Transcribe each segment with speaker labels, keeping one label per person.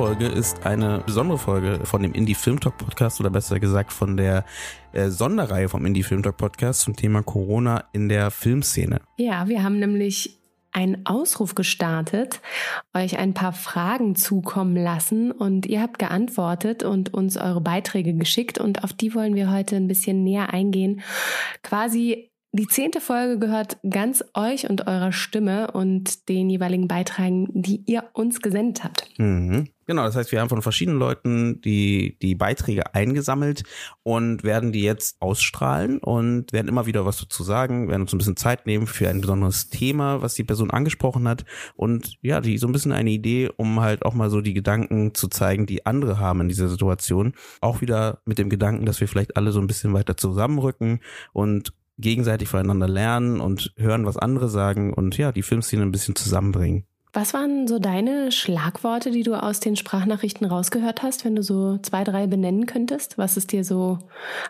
Speaker 1: Folge ist eine besondere Folge von dem Indie Film Talk Podcast oder besser gesagt von der äh, Sonderreihe vom Indie Film Talk Podcast zum Thema Corona in der Filmszene.
Speaker 2: Ja, wir haben nämlich einen Ausruf gestartet, euch ein paar Fragen zukommen lassen und ihr habt geantwortet und uns eure Beiträge geschickt und auf die wollen wir heute ein bisschen näher eingehen. Quasi die zehnte Folge gehört ganz euch und eurer Stimme und den jeweiligen Beiträgen, die ihr uns gesendet habt.
Speaker 1: Mhm. Genau, das heißt, wir haben von verschiedenen Leuten die, die Beiträge eingesammelt und werden die jetzt ausstrahlen und werden immer wieder was dazu sagen, werden uns ein bisschen Zeit nehmen für ein besonderes Thema, was die Person angesprochen hat und ja, die so ein bisschen eine Idee, um halt auch mal so die Gedanken zu zeigen, die andere haben in dieser Situation. Auch wieder mit dem Gedanken, dass wir vielleicht alle so ein bisschen weiter zusammenrücken und gegenseitig voneinander lernen und hören, was andere sagen und ja, die Filmszene ein bisschen zusammenbringen.
Speaker 2: Was waren so deine Schlagworte, die du aus den Sprachnachrichten rausgehört hast, wenn du so zwei, drei benennen könntest? Was ist dir so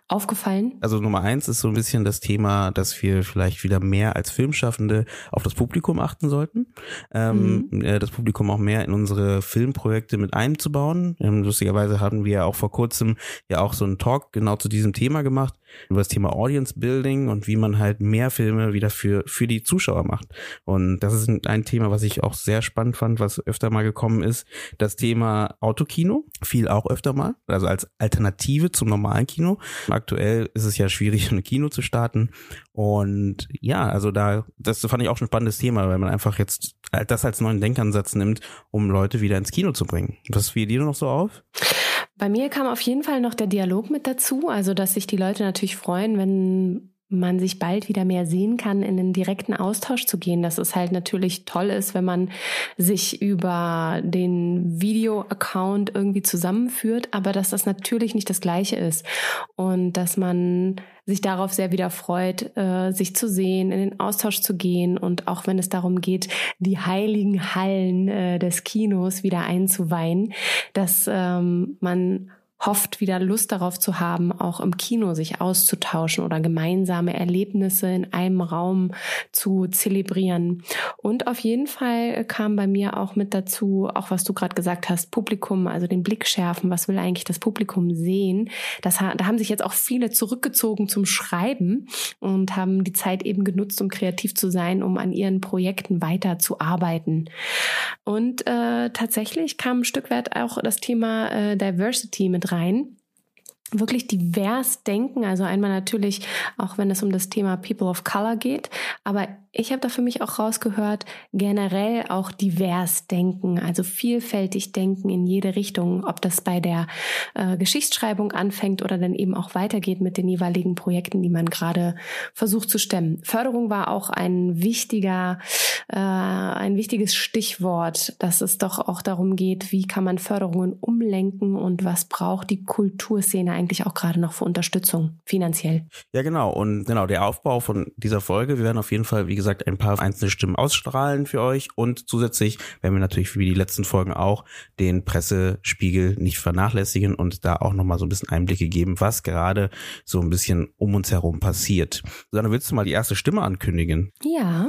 Speaker 2: aufgefallen?
Speaker 1: Also Nummer eins ist so ein bisschen das Thema, dass wir vielleicht wieder mehr als Filmschaffende auf das Publikum achten sollten. Ähm, mhm. äh, das Publikum auch mehr in unsere Filmprojekte mit einzubauen. Ähm, lustigerweise haben wir auch vor kurzem ja auch so einen Talk genau zu diesem Thema gemacht über das Thema Audience Building und wie man halt mehr Filme wieder für, für die Zuschauer macht. Und das ist ein Thema, was ich auch sehr spannend fand, was öfter mal gekommen ist. Das Thema Autokino fiel auch öfter mal, also als Alternative zum normalen Kino. Aktuell ist es ja schwierig, ein Kino zu starten. Und ja, also da, das fand ich auch schon ein spannendes Thema, weil man einfach jetzt das als neuen Denkansatz nimmt, um Leute wieder ins Kino zu bringen. Was fiel dir noch so auf?
Speaker 2: Bei mir kam auf jeden Fall noch der Dialog mit dazu, also dass sich die Leute natürlich freuen, wenn man sich bald wieder mehr sehen kann, in den direkten Austausch zu gehen. Dass es halt natürlich toll ist, wenn man sich über den Video-Account irgendwie zusammenführt, aber dass das natürlich nicht das Gleiche ist. Und dass man sich darauf sehr wieder freut, äh, sich zu sehen, in den Austausch zu gehen und auch wenn es darum geht, die heiligen Hallen äh, des Kinos wieder einzuweihen, dass ähm, man hofft, wieder Lust darauf zu haben, auch im Kino sich auszutauschen oder gemeinsame Erlebnisse in einem Raum zu zelebrieren. Und auf jeden Fall kam bei mir auch mit dazu, auch was du gerade gesagt hast, Publikum, also den Blick schärfen, was will eigentlich das Publikum sehen. Das, da haben sich jetzt auch viele zurückgezogen zum Schreiben und haben die Zeit eben genutzt, um kreativ zu sein, um an ihren Projekten weiterzuarbeiten. Und äh, tatsächlich kam ein Stück weit auch das Thema äh, Diversity mit rein wirklich divers denken. Also einmal natürlich, auch wenn es um das Thema People of Color geht, aber ich habe da für mich auch rausgehört, generell auch divers denken, also vielfältig denken in jede Richtung, ob das bei der äh, Geschichtsschreibung anfängt oder dann eben auch weitergeht mit den jeweiligen Projekten, die man gerade versucht zu stemmen. Förderung war auch ein wichtiger, äh, ein wichtiges Stichwort, dass es doch auch darum geht, wie kann man Förderungen umlenken und was braucht die Kulturszene eigentlich auch gerade noch für Unterstützung finanziell.
Speaker 1: Ja, genau. Und genau, der Aufbau von dieser Folge, wir werden auf jeden Fall, wie gesagt, ein paar einzelne Stimmen ausstrahlen für euch und zusätzlich werden wir natürlich wie die letzten Folgen auch den Pressespiegel nicht vernachlässigen und da auch nochmal so ein bisschen Einblicke geben, was gerade so ein bisschen um uns herum passiert. Susanne, willst du mal die erste Stimme ankündigen?
Speaker 2: Ja,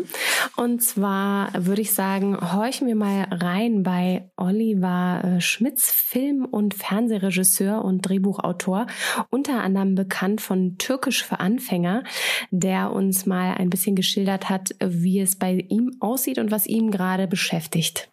Speaker 2: und zwar würde ich sagen, horchen wir mal rein bei Oliver äh, Schmitz, Film- und Fernsehregisseur und Drehbuchautor, unter anderem bekannt von Türkisch für Anfänger, der uns mal ein bisschen geschildert hat, hat, wie es bei ihm aussieht und was ihn gerade beschäftigt.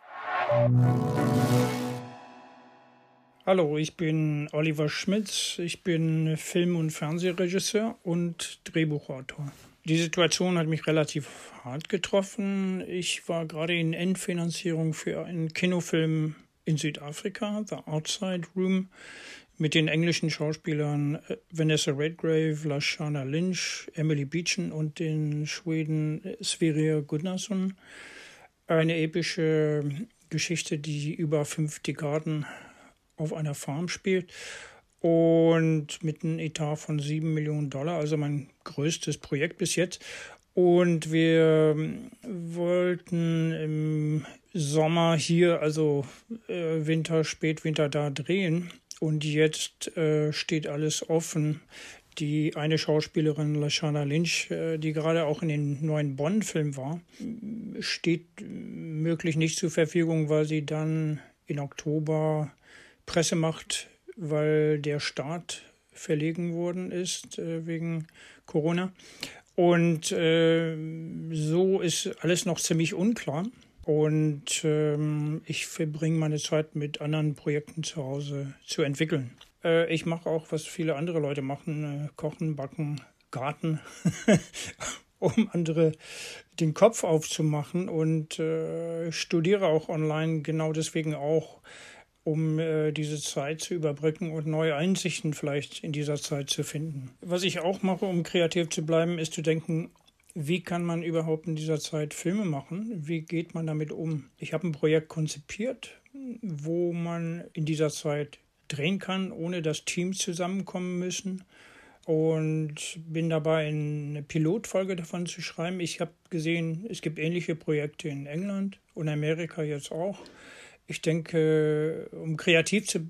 Speaker 3: Hallo, ich bin Oliver Schmitz. Ich bin Film- und Fernsehregisseur und Drehbuchautor. Die Situation hat mich relativ hart getroffen. Ich war gerade in Endfinanzierung für einen Kinofilm in Südafrika, The Outside Room mit den englischen Schauspielern äh, Vanessa Redgrave, Lashana Lynch, Emily Beechen und den Schweden Sverrir Gunnarsson. Eine epische Geschichte, die über fünf Dekaden auf einer Farm spielt und mit einem Etat von 7 Millionen Dollar, also mein größtes Projekt bis jetzt. Und wir wollten im Sommer hier, also äh, Winter, Spätwinter da drehen. Und jetzt äh, steht alles offen. Die eine Schauspielerin, Lashana Lynch, äh, die gerade auch in den neuen Bond-Film war, steht möglich nicht zur Verfügung, weil sie dann in Oktober Presse macht, weil der Start verlegen worden ist äh, wegen Corona. Und äh, so ist alles noch ziemlich unklar. Und ähm, ich verbringe meine Zeit mit anderen Projekten zu Hause zu entwickeln. Äh, ich mache auch, was viele andere Leute machen, äh, kochen, backen, Garten, um andere den Kopf aufzumachen und äh, studiere auch online genau deswegen auch, um äh, diese Zeit zu überbrücken und neue Einsichten vielleicht in dieser Zeit zu finden. Was ich auch mache, um kreativ zu bleiben, ist zu denken, wie kann man überhaupt in dieser Zeit Filme machen? Wie geht man damit um? Ich habe ein Projekt konzipiert, wo man in dieser Zeit drehen kann, ohne dass Teams zusammenkommen müssen. Und bin dabei, eine Pilotfolge davon zu schreiben. Ich habe gesehen, es gibt ähnliche Projekte in England und Amerika jetzt auch. Ich denke, um kreativ zu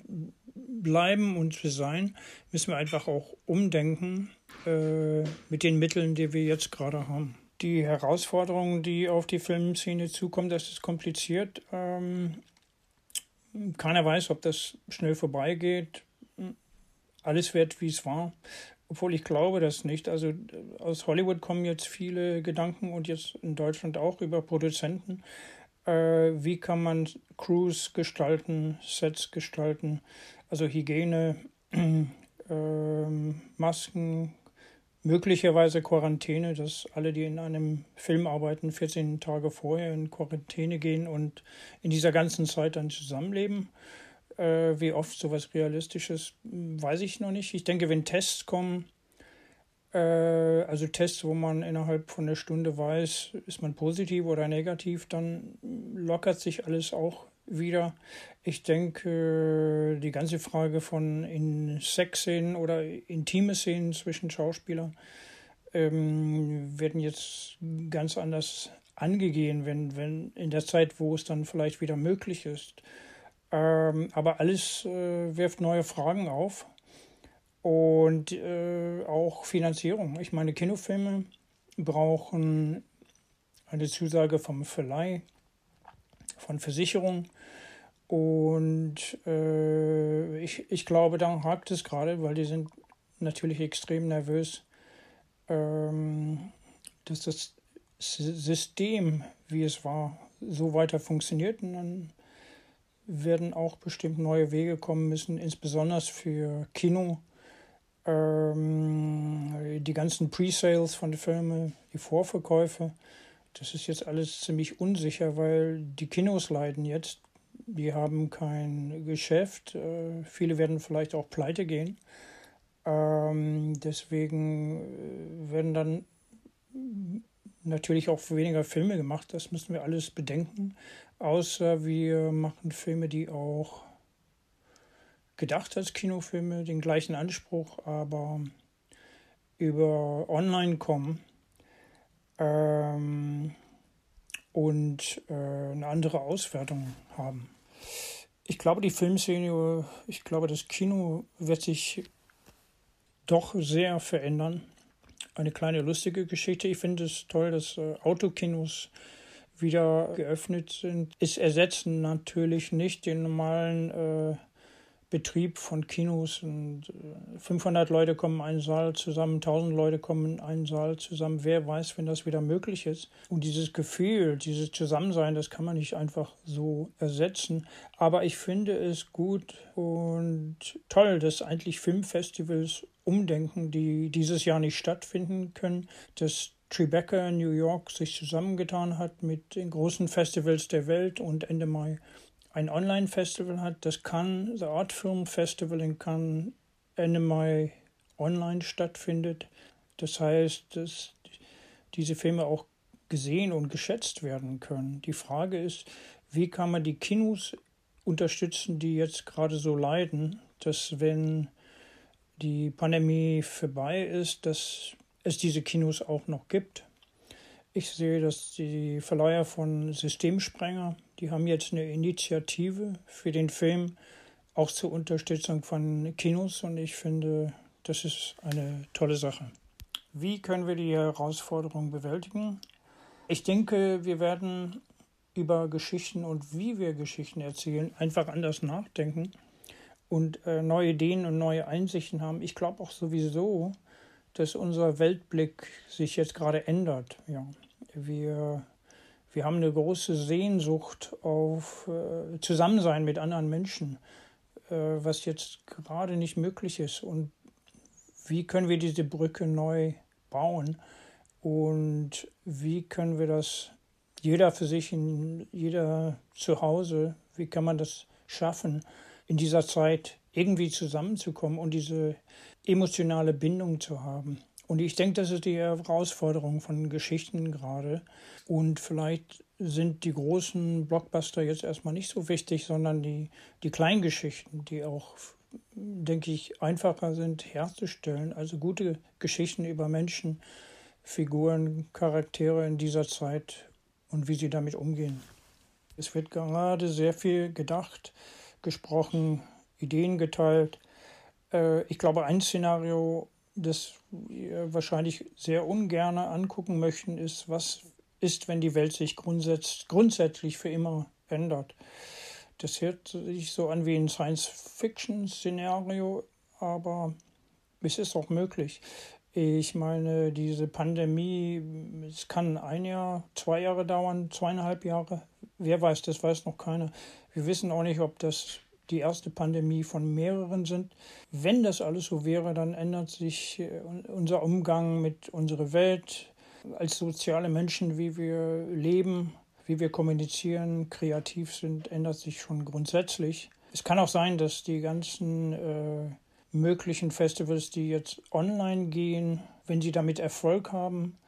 Speaker 3: bleiben und zu sein, müssen wir einfach auch umdenken äh, mit den Mitteln, die wir jetzt gerade haben. Die Herausforderungen, die auf die Filmszene zukommen, das ist kompliziert. Ähm, keiner weiß, ob das schnell vorbeigeht. Alles wird, wie es war. Obwohl ich glaube das nicht. Also aus Hollywood kommen jetzt viele Gedanken und jetzt in Deutschland auch über Produzenten. Äh, wie kann man Crews gestalten, Sets gestalten, also Hygiene, äh, Masken, möglicherweise Quarantäne, dass alle, die in einem Film arbeiten, 14 Tage vorher in Quarantäne gehen und in dieser ganzen Zeit dann zusammenleben. Äh, wie oft sowas ist, weiß ich noch nicht. Ich denke, wenn Tests kommen, äh, also Tests, wo man innerhalb von einer Stunde weiß, ist man positiv oder negativ, dann lockert sich alles auch wieder. Ich denke, die ganze Frage von in Sexszenen oder intime Szenen zwischen Schauspielern ähm, werden jetzt ganz anders angegeben, wenn, wenn in der Zeit, wo es dann vielleicht wieder möglich ist. Ähm, aber alles äh, wirft neue Fragen auf und äh, auch Finanzierung. Ich meine, Kinofilme brauchen eine Zusage vom Verleih, von Versicherungen und äh, ich, ich glaube, da hakt es gerade, weil die sind natürlich extrem nervös, ähm, dass das System, wie es war, so weiter funktioniert. Und dann werden auch bestimmt neue Wege kommen müssen, insbesondere für Kino. Ähm, die ganzen Pre-Sales von den Filmen, die Vorverkäufe, das ist jetzt alles ziemlich unsicher, weil die Kinos leiden jetzt die haben kein Geschäft. Äh, viele werden vielleicht auch pleite gehen. Ähm, deswegen äh, werden dann natürlich auch weniger Filme gemacht. Das müssen wir alles bedenken. Außer wir machen Filme, die auch gedacht als Kinofilme, den gleichen Anspruch, aber über online kommen. Ähm, und äh, eine andere Auswertung haben. Ich glaube, die Filmszene, ich glaube, das Kino wird sich doch sehr verändern. Eine kleine lustige Geschichte. Ich finde es toll, dass äh, Autokinos wieder geöffnet sind. Es ersetzen natürlich nicht den normalen äh, Betrieb von Kinos und 500 äh, Leute kommen in einen Saal zusammen, 1000 Leute kommen in einen Saal zusammen. Wer weiß, wenn das wieder möglich ist. Und dieses Gefühl, dieses Zusammensein, das kann man nicht einfach so ersetzen. Aber ich finde es gut und toll, dass eigentlich Filmfestivals umdenken, die dieses Jahr nicht stattfinden können, dass Tribeca in New York sich zusammengetan hat mit den großen Festivals der Welt und Ende Mai ein Online-Festival hat. Das kann, The Art Film Festival in Cannes Ende Mai online stattfindet. Das heißt, dass diese Filme auch gesehen und geschätzt werden können. Die Frage ist, wie kann man die Kinos unterstützen, die jetzt gerade so leiden, dass wenn die Pandemie vorbei ist, dass es diese Kinos auch noch gibt. Ich sehe, dass die Verleiher von Systemsprenger, die haben jetzt eine Initiative für den Film auch zur Unterstützung von Kinos und ich finde, das ist eine tolle Sache. Wie können wir die Herausforderung bewältigen? Ich denke, wir werden über Geschichten und wie wir Geschichten erzählen einfach anders nachdenken und äh, neue Ideen und neue Einsichten haben. Ich glaube auch sowieso, dass unser Weltblick sich jetzt gerade ändert. Ja, wir, wir haben eine große Sehnsucht auf äh, Zusammensein mit anderen Menschen, äh, was jetzt gerade nicht möglich ist. Und wie können wir diese Brücke neu bauen? Und wie können wir das, jeder für sich, in, jeder zu Hause, wie kann man das schaffen, in dieser Zeit irgendwie zusammenzukommen und diese emotionale Bindung zu haben? Und ich denke, das ist die Herausforderung von Geschichten gerade. Und vielleicht sind die großen Blockbuster jetzt erstmal nicht so wichtig, sondern die, die kleinen Geschichten, die auch, denke ich, einfacher sind herzustellen. Also gute Geschichten über Menschen, Figuren, Charaktere in dieser Zeit und wie sie damit umgehen. Es wird gerade sehr viel gedacht, gesprochen, Ideen geteilt. Äh, ich glaube, ein Szenario, das wir wahrscheinlich sehr ungern angucken möchten, ist, was ist, wenn die Welt sich grundsätz grundsätzlich für immer ändert. Das hört sich so an wie ein Science-Fiction-Szenario, aber es ist auch möglich. Ich meine, diese Pandemie, es kann ein Jahr, zwei Jahre dauern, zweieinhalb Jahre. Wer weiß, das weiß noch keiner. Wir wissen auch nicht, ob das die erste Pandemie von mehreren sind. Wenn das alles so wäre, dann ändert sich äh, unser Umgang mit unserer Welt als soziale Menschen, wie wir leben, wie wir kommunizieren, kreativ sind, ändert sich schon grundsätzlich. Es kann auch sein, dass die ganzen äh, möglichen Festivals, die jetzt online gehen, wenn sie damit Erfolg haben,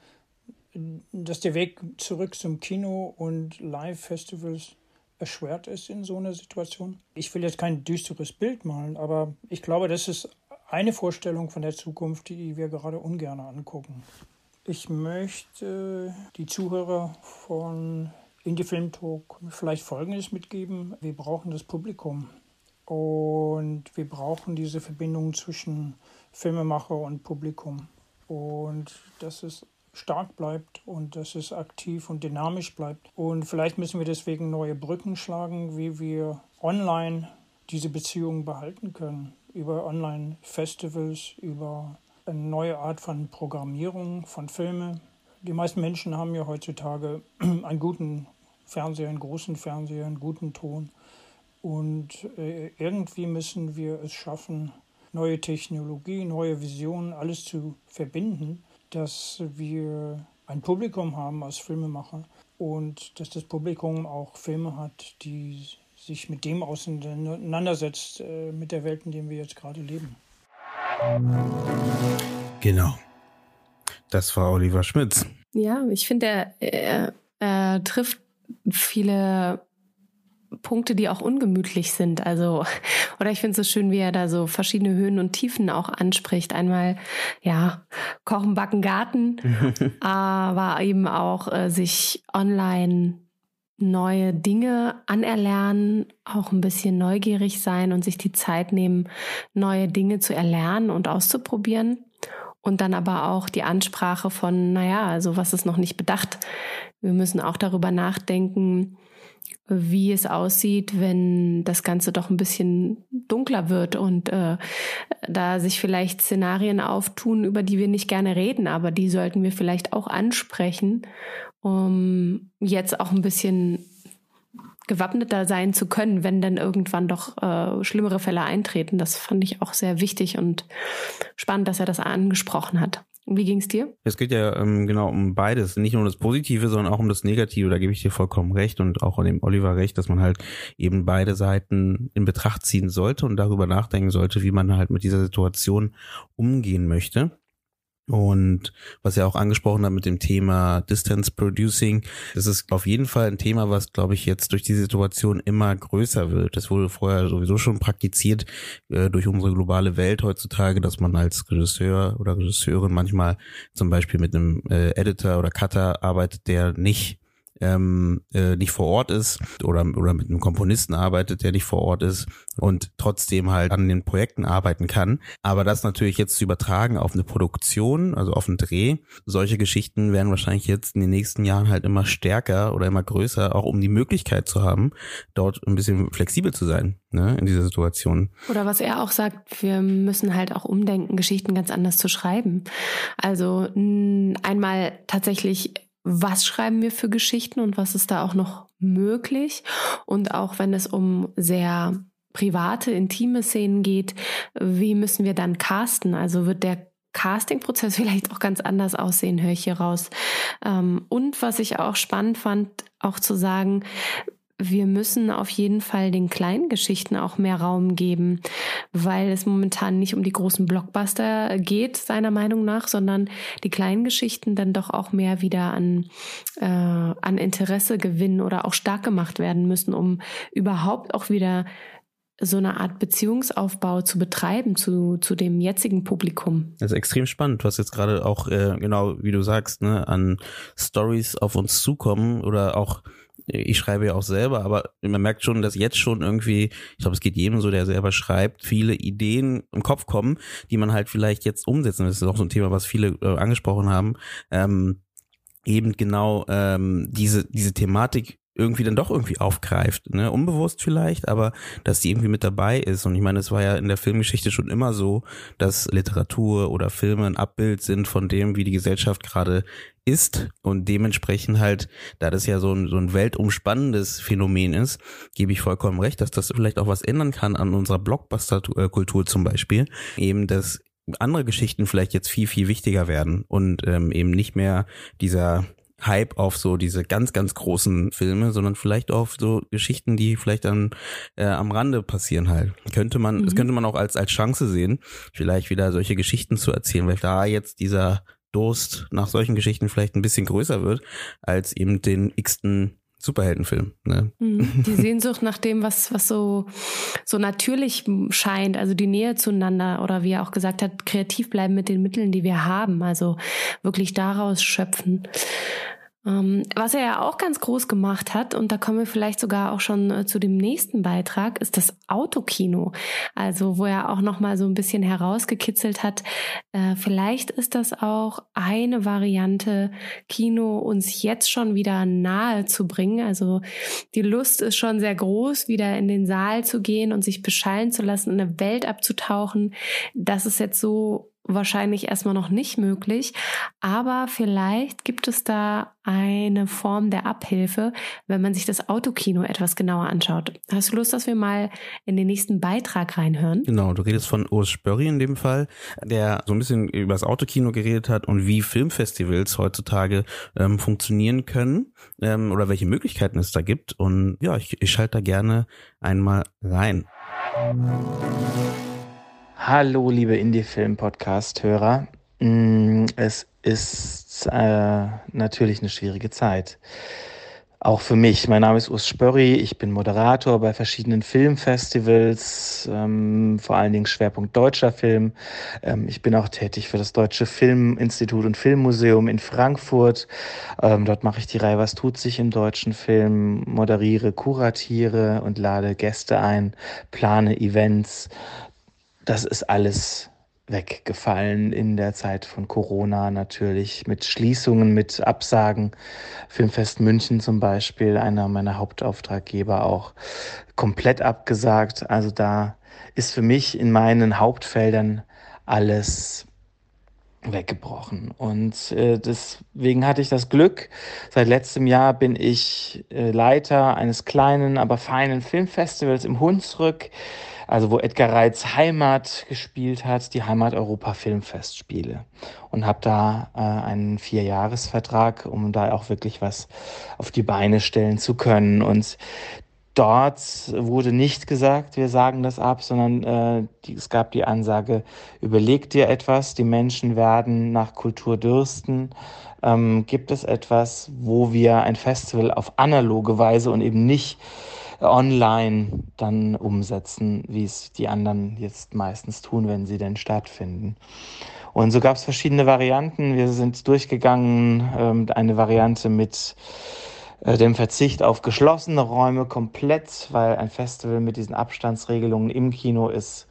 Speaker 3: dass der Weg zurück zum Kino und Live-Festivals erschwert ist in so einer Situation. Ich will jetzt kein düsteres Bild malen, aber ich glaube, das ist eine Vorstellung von der Zukunft, die wir gerade ungern angucken. Ich möchte die Zuhörer von Indie Film Talk vielleicht Folgendes mitgeben. Wir brauchen das Publikum. Und wir brauchen diese Verbindung zwischen Filmemacher und Publikum. Und dass es stark bleibt und dass es aktiv und dynamisch bleibt. Und vielleicht müssen wir deswegen neue Brücken schlagen, wie wir online diese Beziehungen behalten können. Über Online-Festivals, über eine neue Art von Programmierung von Filmen. Die meisten Menschen haben ja heutzutage einen guten Fernseher, einen großen Fernseher, einen guten Ton. Und äh, irgendwie müssen wir es schaffen, neue Technologie, neue Visionen, alles zu verbinden, dass wir ein Publikum haben als Filmemacher und dass das Publikum auch Filme hat, die sich mit dem auseinandersetzt, äh, mit der Welt, in der wir jetzt gerade leben.
Speaker 1: Genau. Das war Oliver Schmitz.
Speaker 2: Ja, ich finde, er, er, er trifft viele Punkte, die auch ungemütlich sind. Also, oder ich finde es so schön, wie er da so verschiedene Höhen und Tiefen auch anspricht. Einmal, ja, Kochen, Backen, Garten, aber eben auch äh, sich online neue Dinge anerlernen, auch ein bisschen neugierig sein und sich die Zeit nehmen, neue Dinge zu erlernen und auszuprobieren. Und dann aber auch die Ansprache von, naja, also was ist noch nicht bedacht. Wir müssen auch darüber nachdenken, wie es aussieht, wenn das Ganze doch ein bisschen dunkler wird und äh, da sich vielleicht Szenarien auftun, über die wir nicht gerne reden, aber die sollten wir vielleicht auch ansprechen, um jetzt auch ein bisschen gewappneter sein zu können, wenn dann irgendwann doch äh, schlimmere Fälle eintreten. Das fand ich auch sehr wichtig und spannend, dass er das angesprochen hat. Wie ging es dir?
Speaker 1: Es geht ja ähm, genau um beides, nicht nur um das Positive, sondern auch um das Negative. Da gebe ich dir vollkommen recht und auch an dem Oliver recht, dass man halt eben beide Seiten in Betracht ziehen sollte und darüber nachdenken sollte, wie man halt mit dieser Situation umgehen möchte. Und was er auch angesprochen hat mit dem Thema Distance Producing, das ist auf jeden Fall ein Thema, was, glaube ich, jetzt durch die Situation immer größer wird. Das wurde vorher sowieso schon praktiziert äh, durch unsere globale Welt heutzutage, dass man als Regisseur oder Regisseurin manchmal zum Beispiel mit einem äh, Editor oder Cutter arbeitet, der nicht ähm, äh, nicht vor Ort ist oder, oder mit einem Komponisten arbeitet, der nicht vor Ort ist und trotzdem halt an den Projekten arbeiten kann. Aber das natürlich jetzt zu übertragen auf eine Produktion, also auf einen Dreh, solche Geschichten werden wahrscheinlich jetzt in den nächsten Jahren halt immer stärker oder immer größer, auch um die Möglichkeit zu haben, dort ein bisschen flexibel zu sein ne, in dieser Situation.
Speaker 2: Oder was er auch sagt, wir müssen halt auch umdenken, Geschichten ganz anders zu schreiben. Also einmal tatsächlich was schreiben wir für Geschichten und was ist da auch noch möglich. Und auch wenn es um sehr private, intime Szenen geht, wie müssen wir dann casten? Also wird der Castingprozess vielleicht auch ganz anders aussehen, höre ich hier raus. Ähm, und was ich auch spannend fand, auch zu sagen, wir müssen auf jeden Fall den kleinen Geschichten auch mehr Raum geben, weil es momentan nicht um die großen Blockbuster geht, seiner Meinung nach, sondern die kleinen Geschichten dann doch auch mehr wieder an, äh, an Interesse gewinnen oder auch stark gemacht werden müssen, um überhaupt auch wieder so eine Art Beziehungsaufbau zu betreiben zu, zu dem jetzigen Publikum.
Speaker 1: Das ist extrem spannend, was jetzt gerade auch, äh, genau wie du sagst, ne, an Stories auf uns zukommen oder auch ich schreibe ja auch selber, aber man merkt schon, dass jetzt schon irgendwie, ich glaube, es geht jedem so, der selber schreibt, viele Ideen im Kopf kommen, die man halt vielleicht jetzt umsetzen. Das ist auch so ein Thema, was viele äh, angesprochen haben. Ähm, eben genau ähm, diese diese Thematik irgendwie dann doch irgendwie aufgreift, ne? Unbewusst vielleicht, aber dass die irgendwie mit dabei ist. Und ich meine, es war ja in der Filmgeschichte schon immer so, dass Literatur oder Filme ein Abbild sind von dem, wie die Gesellschaft gerade ist und dementsprechend halt, da das ja so ein, so ein weltumspannendes Phänomen ist, gebe ich vollkommen recht, dass das vielleicht auch was ändern kann an unserer Blockbuster-Kultur zum Beispiel. Eben, dass andere Geschichten vielleicht jetzt viel, viel wichtiger werden und ähm, eben nicht mehr dieser Hype auf so diese ganz, ganz großen Filme, sondern vielleicht auf so Geschichten, die vielleicht dann äh, am Rande passieren halt. Könnte man, mhm. das könnte man auch als, als Chance sehen, vielleicht wieder solche Geschichten zu erzählen, weil da jetzt dieser Durst nach solchen Geschichten vielleicht ein bisschen größer wird, als eben den x-ten Superheldenfilm. Ne?
Speaker 2: Mhm. Die Sehnsucht nach dem, was, was so, so natürlich scheint, also die Nähe zueinander oder wie er auch gesagt hat, kreativ bleiben mit den Mitteln, die wir haben, also wirklich daraus schöpfen. Ähm, was er ja auch ganz groß gemacht hat, und da kommen wir vielleicht sogar auch schon äh, zu dem nächsten Beitrag, ist das Autokino. Also wo er auch nochmal so ein bisschen herausgekitzelt hat, äh, vielleicht ist das auch eine Variante, Kino uns jetzt schon wieder nahe zu bringen. Also die Lust ist schon sehr groß, wieder in den Saal zu gehen und sich beschallen zu lassen, in eine Welt abzutauchen. Das ist jetzt so wahrscheinlich erstmal noch nicht möglich, aber vielleicht gibt es da eine Form der Abhilfe, wenn man sich das Autokino etwas genauer anschaut. Hast du Lust, dass wir mal in den nächsten Beitrag reinhören?
Speaker 1: Genau, du redest von Urs Spörri in dem Fall, der so ein bisschen über das Autokino geredet hat und wie Filmfestivals heutzutage ähm, funktionieren können ähm, oder welche Möglichkeiten es da gibt. Und ja, ich, ich schalte da gerne einmal rein.
Speaker 4: Hallo, liebe Indie-Film-Podcast-Hörer. Mm, es ist äh, natürlich eine schwierige Zeit. Auch für mich. Mein Name ist Urs Spörri. Ich bin Moderator bei verschiedenen Filmfestivals, ähm, vor allen Dingen Schwerpunkt deutscher Film. Ähm, ich bin auch tätig für das Deutsche Filminstitut und Filmmuseum in Frankfurt. Ähm, dort mache ich die Reihe Was tut sich im deutschen Film, moderiere, kuratiere und lade Gäste ein, plane Events das ist alles weggefallen in der Zeit von Corona natürlich, mit Schließungen, mit Absagen. Filmfest München zum Beispiel, einer meiner Hauptauftraggeber auch komplett abgesagt. Also da ist für mich in meinen Hauptfeldern alles weggebrochen. Und äh, deswegen hatte ich das Glück. Seit letztem Jahr bin ich äh, Leiter eines kleinen, aber feinen Filmfestivals im Hunsrück also wo Edgar Reitz Heimat gespielt hat, die Heimat Europa Filmfestspiele. Und habe da äh, einen Vierjahresvertrag, um da auch wirklich was auf die Beine stellen zu können. Und dort wurde nicht gesagt, wir sagen das ab, sondern äh, die, es gab die Ansage, überleg dir etwas, die Menschen werden nach Kultur dürsten. Ähm, gibt es etwas, wo wir ein Festival auf analoge Weise und eben nicht online dann umsetzen, wie es die anderen jetzt meistens tun, wenn sie denn stattfinden. Und so gab es verschiedene Varianten. Wir sind durchgegangen, ähm, eine Variante mit äh, dem Verzicht auf geschlossene Räume komplett, weil ein Festival mit diesen Abstandsregelungen im Kino ist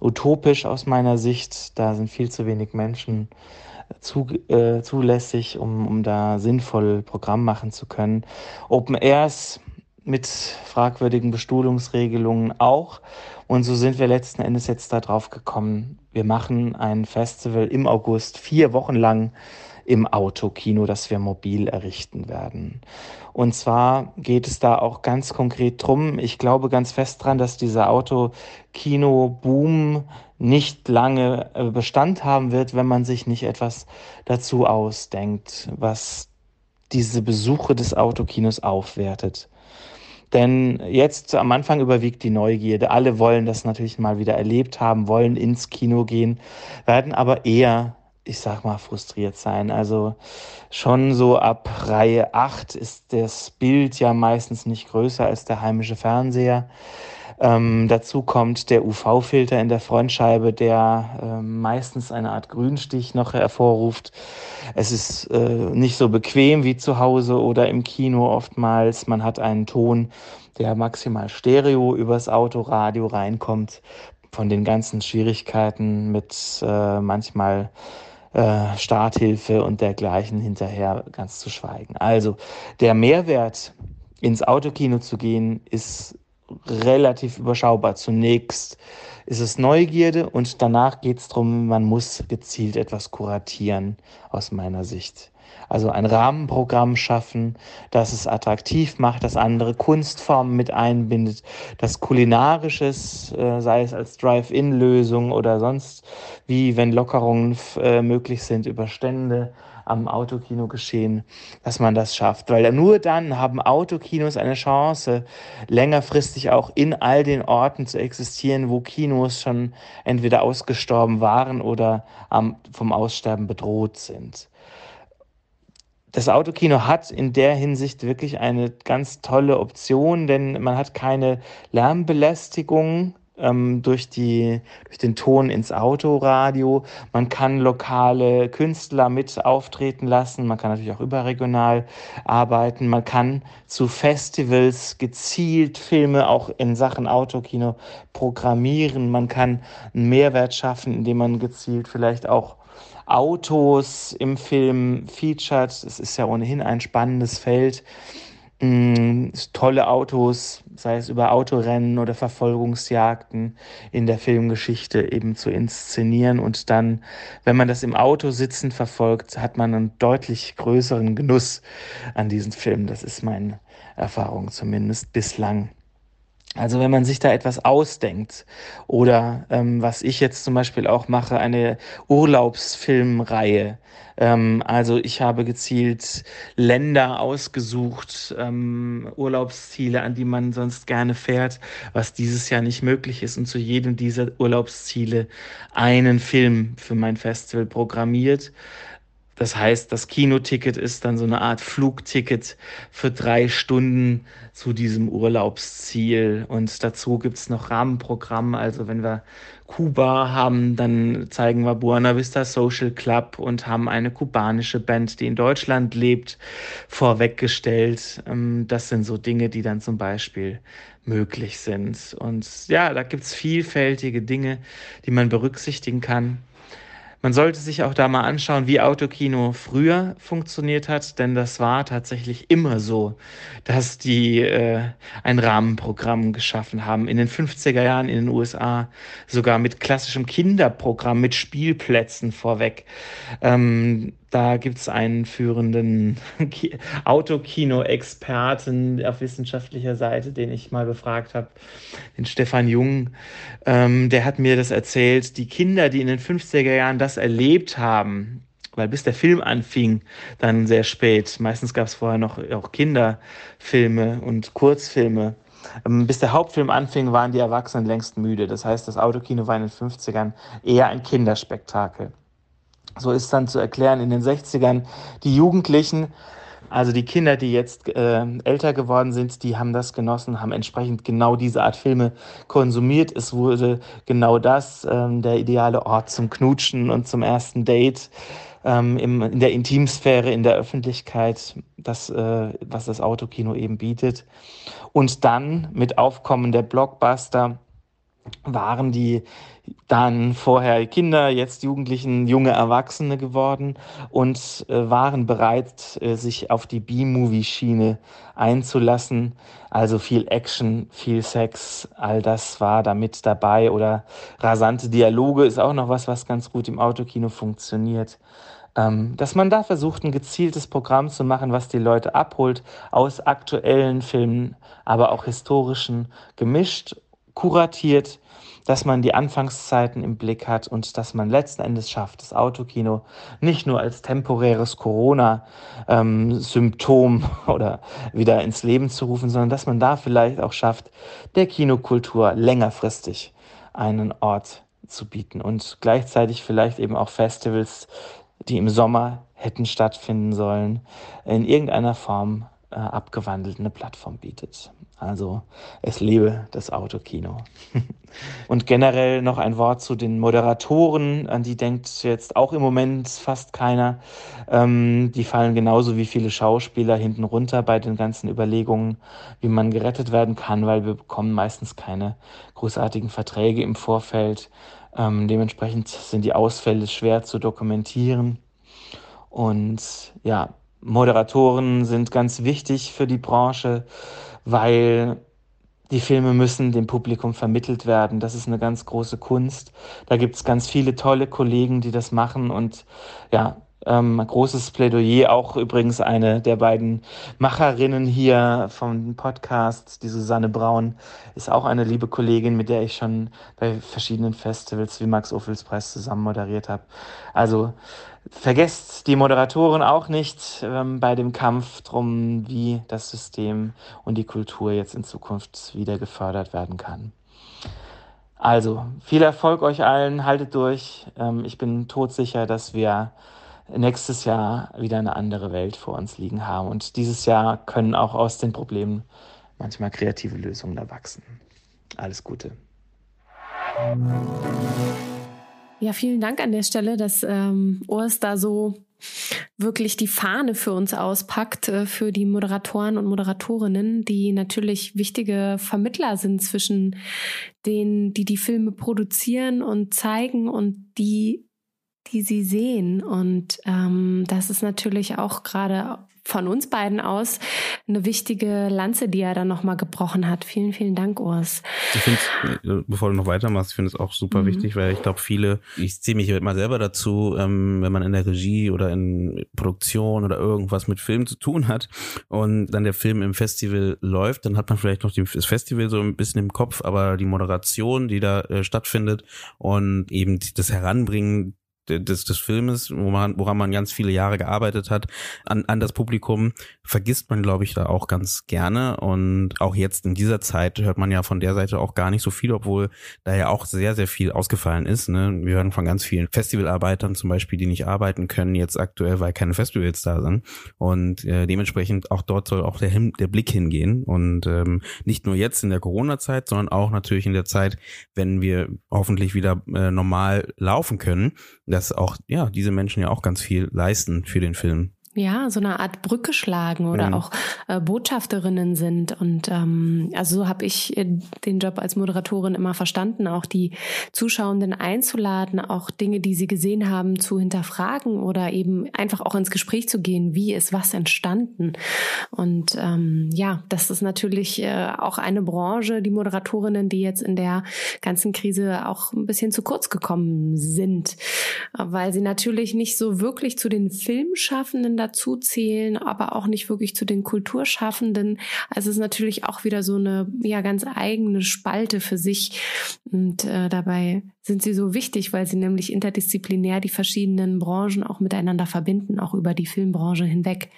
Speaker 4: utopisch aus meiner Sicht. Da sind viel zu wenig Menschen zu, äh, zulässig, um, um da sinnvoll Programm machen zu können. Open Airs mit fragwürdigen Bestuhlungsregelungen auch. Und so sind wir letzten Endes jetzt darauf gekommen, wir machen ein Festival im August vier Wochen lang im Autokino, das wir mobil errichten werden. Und zwar geht es da auch ganz konkret drum. Ich glaube ganz fest dran, dass dieser Autokino-Boom nicht lange äh, Bestand haben wird, wenn man sich nicht etwas dazu ausdenkt, was diese Besuche des Autokinos aufwertet. Denn jetzt am Anfang überwiegt die Neugierde. Alle wollen das natürlich mal wieder erlebt haben, wollen ins Kino gehen, werden aber eher ich sag mal, frustriert sein. Also schon so ab Reihe 8 ist das Bild ja meistens nicht größer als der heimische Fernseher. Ähm, dazu kommt der UV-Filter in der Frontscheibe, der äh, meistens eine Art Grünstich noch hervorruft. Es ist äh, nicht so bequem wie zu Hause oder im Kino oftmals. Man hat einen Ton, der maximal Stereo übers Autoradio reinkommt. Von den ganzen Schwierigkeiten mit äh, manchmal äh, Starthilfe und dergleichen hinterher ganz zu schweigen. Also der Mehrwert, ins Autokino zu gehen, ist relativ überschaubar. Zunächst ist es Neugierde und danach geht es darum, man muss gezielt etwas kuratieren, aus meiner Sicht. Also ein Rahmenprogramm schaffen, das es attraktiv macht, das andere Kunstformen mit einbindet, das kulinarisches, äh, sei es als Drive-In-Lösung oder sonst wie, wenn Lockerungen äh, möglich sind über Stände am Autokino geschehen, dass man das schafft. Weil nur dann haben Autokinos eine Chance, längerfristig auch in all den Orten zu existieren, wo Kinos schon entweder ausgestorben waren oder vom Aussterben bedroht sind das Autokino hat in der Hinsicht wirklich eine ganz tolle Option, denn man hat keine Lärmbelästigung ähm, durch, die, durch den Ton ins Autoradio. Man kann lokale Künstler mit auftreten lassen. Man kann natürlich auch überregional arbeiten. Man kann zu Festivals gezielt Filme auch in Sachen Autokino programmieren. Man kann einen Mehrwert schaffen, indem man gezielt vielleicht auch Autos im Film featured. Es ist ja ohnehin ein spannendes Feld. Mm, tolle Autos, sei es über Autorennen oder Verfolgungsjagden in der Filmgeschichte eben zu inszenieren. Und dann, wenn man das im Auto sitzend verfolgt, hat man einen deutlich größeren Genuss an diesen Film. Das ist meine Erfahrung zumindest bislang. Also wenn man sich da etwas ausdenkt oder ähm, was ich jetzt zum Beispiel auch mache, eine Urlaubsfilmreihe. Ähm, also ich habe gezielt Länder ausgesucht, ähm, Urlaubsziele, an die man sonst gerne fährt, was dieses Jahr nicht möglich ist und zu jedem dieser Urlaubsziele einen Film für mein Festival programmiert. Das heißt, das Kinoticket ist dann so eine Art Flugticket für drei Stunden zu diesem Urlaubsziel. Und dazu gibt's noch Rahmenprogramm. Also wenn wir Kuba haben, dann zeigen wir Buena Vista Social Club und haben eine kubanische Band, die in Deutschland lebt, vorweggestellt. Ähm, das sind so Dinge, die dann zum Beispiel möglich sind. Und ja, da gibt's vielfältige Dinge, die man berücksichtigen kann. Man sollte sich auch da mal anschauen, wie Autokino früher funktioniert hat, denn das war tatsächlich immer so, dass die äh, ein Rahmenprogramm geschaffen haben. In den 50er Jahren in den USA sogar mit klassischem Kinderprogramm, mit Spielplätzen vorweg. Ähm, da gibt es einen führenden Autokino-Experten auf wissenschaftlicher Seite, den ich mal befragt habe, den Stefan Jung. Ähm, der hat mir das erzählt. Die Kinder, die in den 50er Jahren das erlebt haben, weil bis der Film anfing, dann sehr spät. Meistens gab es vorher noch auch Kinderfilme und Kurzfilme. ähm, bis der Hauptfilm anfing, waren die Erwachsenen längst müde. Das heißt, das Autokino war in den 50ern eher ein Kinderspektakel. So ist dann zu erklären, in den 60ern die Jugendlichen also die Kinder, die jetzt äh, älter geworden sind, die haben das genossen, haben entsprechend genau diese Art Filme konsumiert. Es wurde genau das, ähm, der ideale Ort zum Knutschen und zum ersten Date ähm, im, in der Intimsphäre, in der Öffentlichkeit, das, äh, was das Autokino eben bietet. Und dann mit Aufkommen der Blockbuster waren die dann vorher Kinder, jetzt Jugendlichen, junge Erwachsene geworden und äh, waren bereit, äh, sich auf die B-Movie-Schiene einzulassen. Also viel Action, viel Sex, all das war damit dabei. Oder rasante Dialoge ist auch noch was, was ganz gut im Autokino funktioniert. Ähm, dass man da versucht, ein gezieltes Programm zu machen, was die Leute abholt aus aktuellen Filmen, aber auch historischen, gemischt, kuratiert dass man die Anfangszeiten im Blick hat und dass man letzten Endes schafft, das Autokino nicht nur als temporäres Corona-Symptom ähm, oder wieder ins Leben zu rufen, sondern dass man da vielleicht auch schafft, der Kinokultur längerfristig einen Ort zu bieten und gleichzeitig vielleicht eben auch Festivals, die im Sommer hätten stattfinden sollen, in irgendeiner Form äh, abgewandelt eine Plattform bietet. Also es lebe das Autokino. Und generell noch ein Wort zu den Moderatoren, an die denkt jetzt auch im Moment fast keiner. Ähm, die fallen genauso wie viele Schauspieler hinten runter bei den ganzen Überlegungen, wie man gerettet werden kann, weil wir bekommen meistens keine großartigen Verträge im Vorfeld. Ähm, dementsprechend sind die Ausfälle schwer zu dokumentieren. Und ja, Moderatoren sind ganz wichtig für die Branche weil die Filme müssen dem Publikum vermittelt werden. Das ist eine ganz große Kunst. Da gibt es ganz viele tolle Kollegen, die das machen und ja, ähm, großes Plädoyer, auch übrigens eine der beiden Macherinnen hier vom Podcast, die Susanne Braun, ist auch eine liebe Kollegin, mit der ich schon bei verschiedenen Festivals wie Max Ophüls zusammen moderiert habe. Also vergesst die Moderatoren auch nicht ähm, bei dem Kampf drum, wie das System und die Kultur jetzt in Zukunft wieder gefördert werden kann. Also, viel Erfolg euch allen, haltet durch. Ähm, ich bin todsicher, dass wir nächstes Jahr wieder eine andere Welt vor uns liegen haben. Und dieses Jahr können auch aus den Problemen manchmal kreative Lösungen erwachsen. Alles Gute.
Speaker 2: Ja, vielen Dank an der Stelle, dass ähm, Urs da so wirklich die Fahne für uns auspackt, äh, für die Moderatoren und Moderatorinnen, die natürlich wichtige Vermittler sind zwischen denen, die die Filme produzieren und zeigen und die, die sie sehen. Und ähm, das ist natürlich auch gerade von uns beiden aus eine wichtige Lanze, die er dann nochmal gebrochen hat. Vielen, vielen Dank, Urs.
Speaker 1: Ich finde äh, bevor du noch weitermachst, ich finde es auch super mhm. wichtig, weil ich glaube, viele, ich ziehe mich immer selber dazu, ähm, wenn man in der Regie oder in Produktion oder irgendwas mit Film zu tun hat und dann der Film im Festival läuft, dann hat man vielleicht noch das Festival so ein bisschen im Kopf, aber die Moderation, die da äh, stattfindet und eben das Heranbringen des, des Filmes, wo man, woran man ganz viele Jahre gearbeitet hat, an, an das Publikum, vergisst man, glaube ich, da auch ganz gerne. Und auch jetzt in dieser Zeit hört man ja von der Seite auch gar nicht so viel, obwohl da ja auch sehr, sehr viel ausgefallen ist. Ne? Wir hören von ganz vielen Festivalarbeitern zum Beispiel, die nicht arbeiten können, jetzt aktuell, weil keine Festivals da sind. Und äh, dementsprechend auch dort soll auch der, der Blick hingehen. Und ähm, nicht nur jetzt in der Corona-Zeit, sondern auch natürlich in der Zeit, wenn wir hoffentlich wieder äh, normal laufen können dass auch, ja, diese Menschen ja auch ganz viel leisten für den Film
Speaker 2: ja, so eine Art Brücke schlagen oder mhm. auch äh, Botschafterinnen sind. Und ähm, also so habe ich äh, den Job als Moderatorin immer verstanden, auch die Zuschauenden einzuladen, auch Dinge, die sie gesehen haben, zu hinterfragen oder eben einfach auch ins Gespräch zu gehen, wie ist was entstanden. Und ähm, ja, das ist natürlich äh, auch eine Branche, die Moderatorinnen, die jetzt in der ganzen Krise auch ein bisschen zu kurz gekommen sind, weil sie natürlich nicht so wirklich zu den Filmschaffenden dazu zählen, aber auch nicht wirklich zu den Kulturschaffenden. Also es ist natürlich auch wieder so eine ja ganz eigene Spalte für sich. Und äh, dabei sind sie so wichtig, weil sie nämlich interdisziplinär die verschiedenen Branchen auch miteinander verbinden, auch über die Filmbranche hinweg.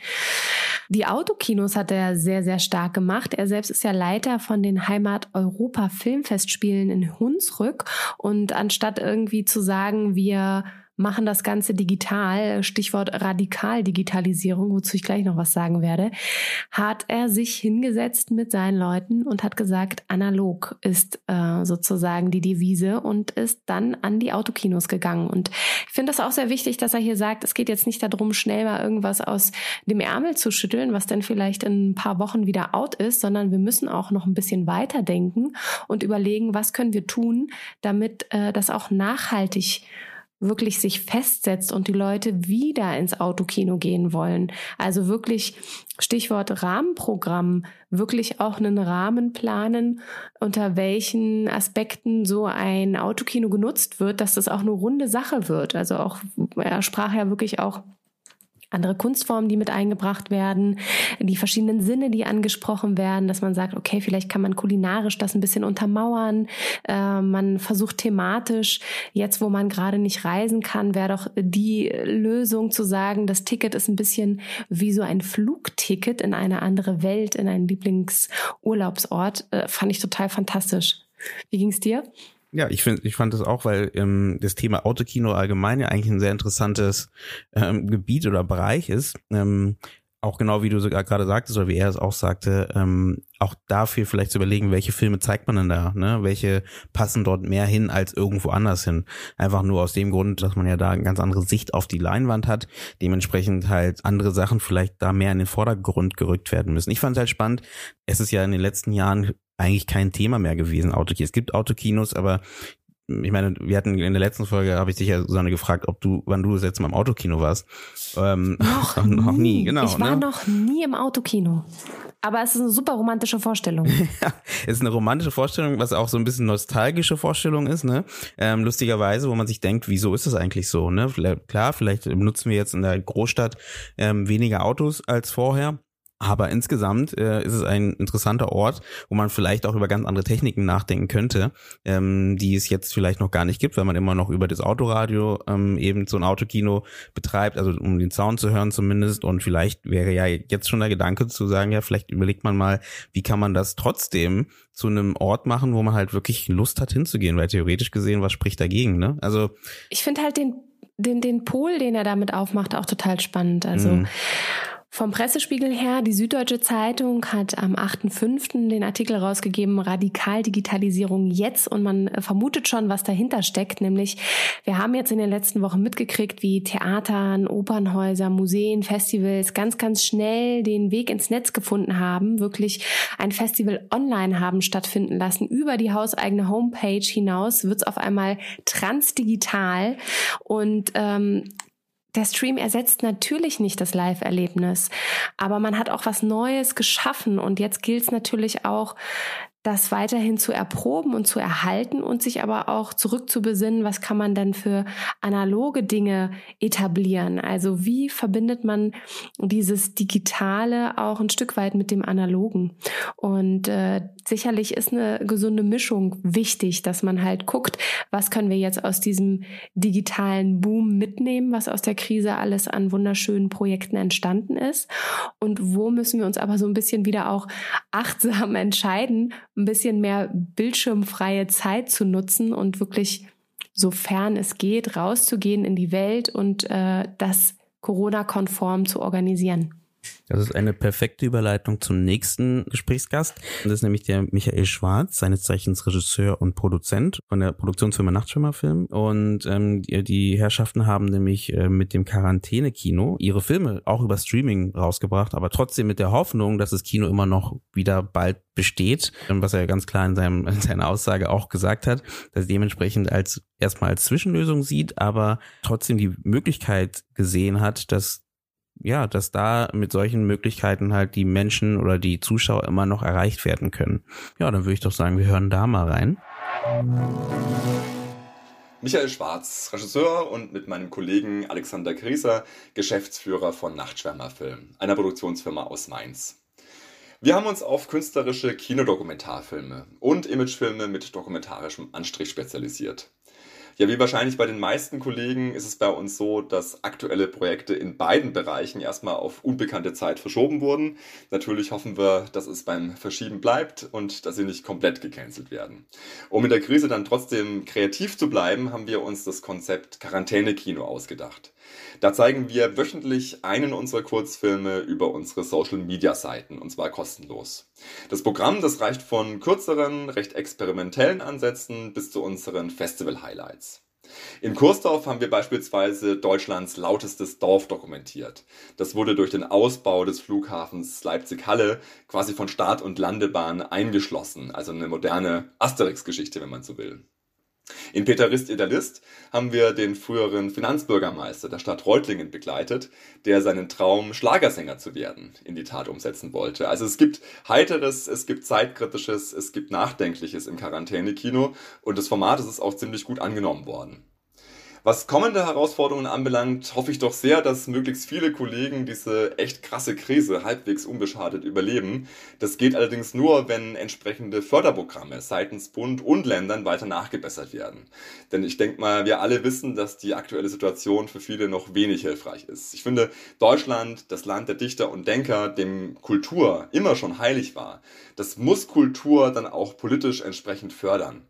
Speaker 2: Die Autokinos hat er sehr, sehr stark gemacht. Er selbst ist ja Leiter von den Heimat Europa Filmfestspielen in Hunsrück. Und anstatt irgendwie zu sagen, wir machen das Ganze digital, Stichwort Radikaldigitalisierung, wozu ich gleich noch was sagen werde, hat er sich hingesetzt mit seinen Leuten und hat gesagt, analog ist äh, sozusagen die Devise und ist dann an die Autokinos gegangen. Und ich finde das auch sehr wichtig, dass er hier sagt, es geht jetzt nicht darum, schnell mal irgendwas aus dem Ärmel zu schütteln, was dann vielleicht in ein paar Wochen wieder out ist, sondern wir müssen auch noch ein bisschen weiterdenken und überlegen, was können wir tun, damit äh, das auch nachhaltig wirklich sich festsetzt und die Leute wieder ins Autokino gehen wollen. Also wirklich Stichwort Rahmenprogramm, wirklich auch einen Rahmen planen, unter welchen Aspekten so ein Autokino genutzt wird, dass das auch eine runde Sache wird. Also auch, er sprach ja wirklich auch andere Kunstformen, die mit eingebracht werden, die verschiedenen Sinne, die angesprochen werden, dass man sagt, okay, vielleicht kann man kulinarisch das ein bisschen untermauern. Äh, man versucht thematisch, jetzt wo man gerade nicht reisen kann, wäre doch die Lösung zu sagen, das Ticket ist ein bisschen wie so ein Flugticket in eine andere Welt, in einen Lieblingsurlaubsort. Äh, fand ich total fantastisch. Wie ging's dir?
Speaker 1: Ja, ich finde, ich fand das auch, weil ähm, das Thema Autokino allgemein ja eigentlich ein sehr interessantes ähm, Gebiet oder Bereich ist. Ähm, auch genau wie du sogar gerade sagtest oder wie er es auch sagte, ähm, auch dafür vielleicht zu überlegen, welche Filme zeigt man denn da, ne? Welche passen dort mehr hin als irgendwo anders hin? Einfach nur aus dem Grund, dass man ja da eine ganz andere Sicht auf die Leinwand hat, dementsprechend halt andere Sachen vielleicht da mehr in den Vordergrund gerückt werden müssen. Ich fand es halt spannend. Es ist ja in den letzten Jahren eigentlich kein Thema mehr gewesen, Autokinos. Es gibt Autokinos, aber ich meine, wir hatten in der letzten Folge, habe ich dich ja Susanne gefragt, ob du, wann du das letzte Mal im Autokino warst.
Speaker 2: Ähm, noch, noch nie. nie, genau. Ich war ne? noch nie im Autokino. Aber es ist eine super romantische Vorstellung.
Speaker 1: ja, es ist eine romantische Vorstellung, was auch so ein bisschen nostalgische Vorstellung ist, ne? Ähm, lustigerweise, wo man sich denkt, wieso ist das eigentlich so, ne? Klar, vielleicht nutzen wir jetzt in der Großstadt ähm, weniger Autos als vorher. Aber insgesamt äh, ist es ein interessanter Ort, wo man vielleicht auch über ganz andere Techniken nachdenken könnte, ähm, die es jetzt vielleicht noch gar nicht gibt, weil man immer noch über das Autoradio ähm, eben so ein Autokino betreibt, also um den Sound zu hören zumindest. Und vielleicht wäre ja jetzt schon der Gedanke zu sagen, ja, vielleicht überlegt man mal, wie kann man das trotzdem zu einem Ort machen, wo man halt wirklich Lust hat hinzugehen, weil theoretisch gesehen, was spricht dagegen, ne? Also
Speaker 2: ich finde halt den den den Pol, den er damit aufmacht, auch total spannend. Also mm. Vom Pressespiegel her, die Süddeutsche Zeitung hat am 8.5. den Artikel rausgegeben, Radikaldigitalisierung jetzt und man äh, vermutet schon, was dahinter steckt, nämlich wir haben jetzt in den letzten Wochen mitgekriegt, wie Theatern, Opernhäuser, Museen, Festivals ganz, ganz schnell den Weg ins Netz gefunden haben, wirklich ein Festival online haben stattfinden lassen. Über die hauseigene Homepage hinaus wird es auf einmal transdigital und ähm, der Stream ersetzt natürlich nicht das Live-Erlebnis, aber man hat auch was Neues geschaffen und jetzt gilt es natürlich auch, das weiterhin zu erproben und zu erhalten und sich aber auch zurückzubesinnen, was kann man denn für analoge Dinge etablieren? Also wie verbindet man dieses Digitale auch ein Stück weit mit dem Analogen? Und äh, sicherlich ist eine gesunde Mischung wichtig, dass man halt guckt, was können wir jetzt aus diesem digitalen Boom mitnehmen, was aus der Krise alles an wunderschönen Projekten entstanden ist und wo müssen wir uns aber so ein bisschen wieder auch achtsam entscheiden, ein bisschen mehr bildschirmfreie Zeit zu nutzen und wirklich, sofern es geht, rauszugehen in die Welt und äh, das Corona-konform zu organisieren.
Speaker 1: Das ist eine perfekte Überleitung zum nächsten Gesprächsgast. Das ist nämlich der Michael Schwarz, seines Zeichens Regisseur und Produzent von der Produktionsfirma Nachtschwimmerfilm. Und ähm, die, die Herrschaften haben nämlich äh, mit dem Quarantäne-Kino ihre Filme auch über Streaming rausgebracht, aber trotzdem mit der Hoffnung, dass das Kino immer noch wieder bald besteht, was er ganz klar in, seinem, in seiner Aussage auch gesagt hat, dass dementsprechend als erstmal als Zwischenlösung sieht, aber trotzdem die Möglichkeit gesehen hat, dass ja, dass da mit solchen Möglichkeiten halt die Menschen oder die Zuschauer immer noch erreicht werden können. Ja, dann würde ich doch sagen, wir hören da mal rein.
Speaker 5: Michael Schwarz, Regisseur und mit meinem Kollegen Alexander Grieser, Geschäftsführer von Nachtschwärmerfilm, einer Produktionsfirma aus Mainz. Wir haben uns auf künstlerische Kinodokumentarfilme und Imagefilme mit dokumentarischem Anstrich spezialisiert. Ja, wie wahrscheinlich bei den meisten Kollegen ist es bei uns so, dass aktuelle Projekte in beiden Bereichen erstmal auf unbekannte Zeit verschoben wurden. Natürlich hoffen wir, dass es beim Verschieben bleibt und dass sie nicht komplett gecancelt werden. Um in der Krise dann trotzdem kreativ zu bleiben, haben wir uns das Konzept Quarantänekino ausgedacht. Da zeigen wir wöchentlich einen unserer Kurzfilme über unsere Social Media Seiten und zwar kostenlos. Das Programm, das reicht von kürzeren, recht experimentellen Ansätzen bis zu unseren Festival Highlights. In Kursdorf haben wir beispielsweise Deutschlands lautestes Dorf dokumentiert. Das wurde durch den Ausbau des Flughafens Leipzig-Halle quasi von Start- und Landebahn eingeschlossen, also eine moderne Asterix-Geschichte, wenn man so will. In Peter Rist Idealist haben wir den früheren Finanzbürgermeister der Stadt Reutlingen begleitet, der seinen Traum, Schlagersänger zu werden, in die Tat umsetzen wollte. Also es gibt Heiteres, es gibt Zeitkritisches, es gibt Nachdenkliches im Quarantänekino und das Format ist auch ziemlich gut angenommen worden. Was kommende Herausforderungen anbelangt, hoffe ich doch sehr, dass möglichst viele Kollegen diese echt krasse Krise halbwegs unbeschadet überleben. Das geht allerdings nur, wenn entsprechende Förderprogramme seitens Bund und Ländern weiter nachgebessert werden. Denn ich denke mal, wir alle wissen, dass die aktuelle Situation für viele noch wenig hilfreich ist. Ich finde, Deutschland, das Land der Dichter und Denker, dem Kultur immer schon heilig war, das muss Kultur dann auch politisch entsprechend fördern.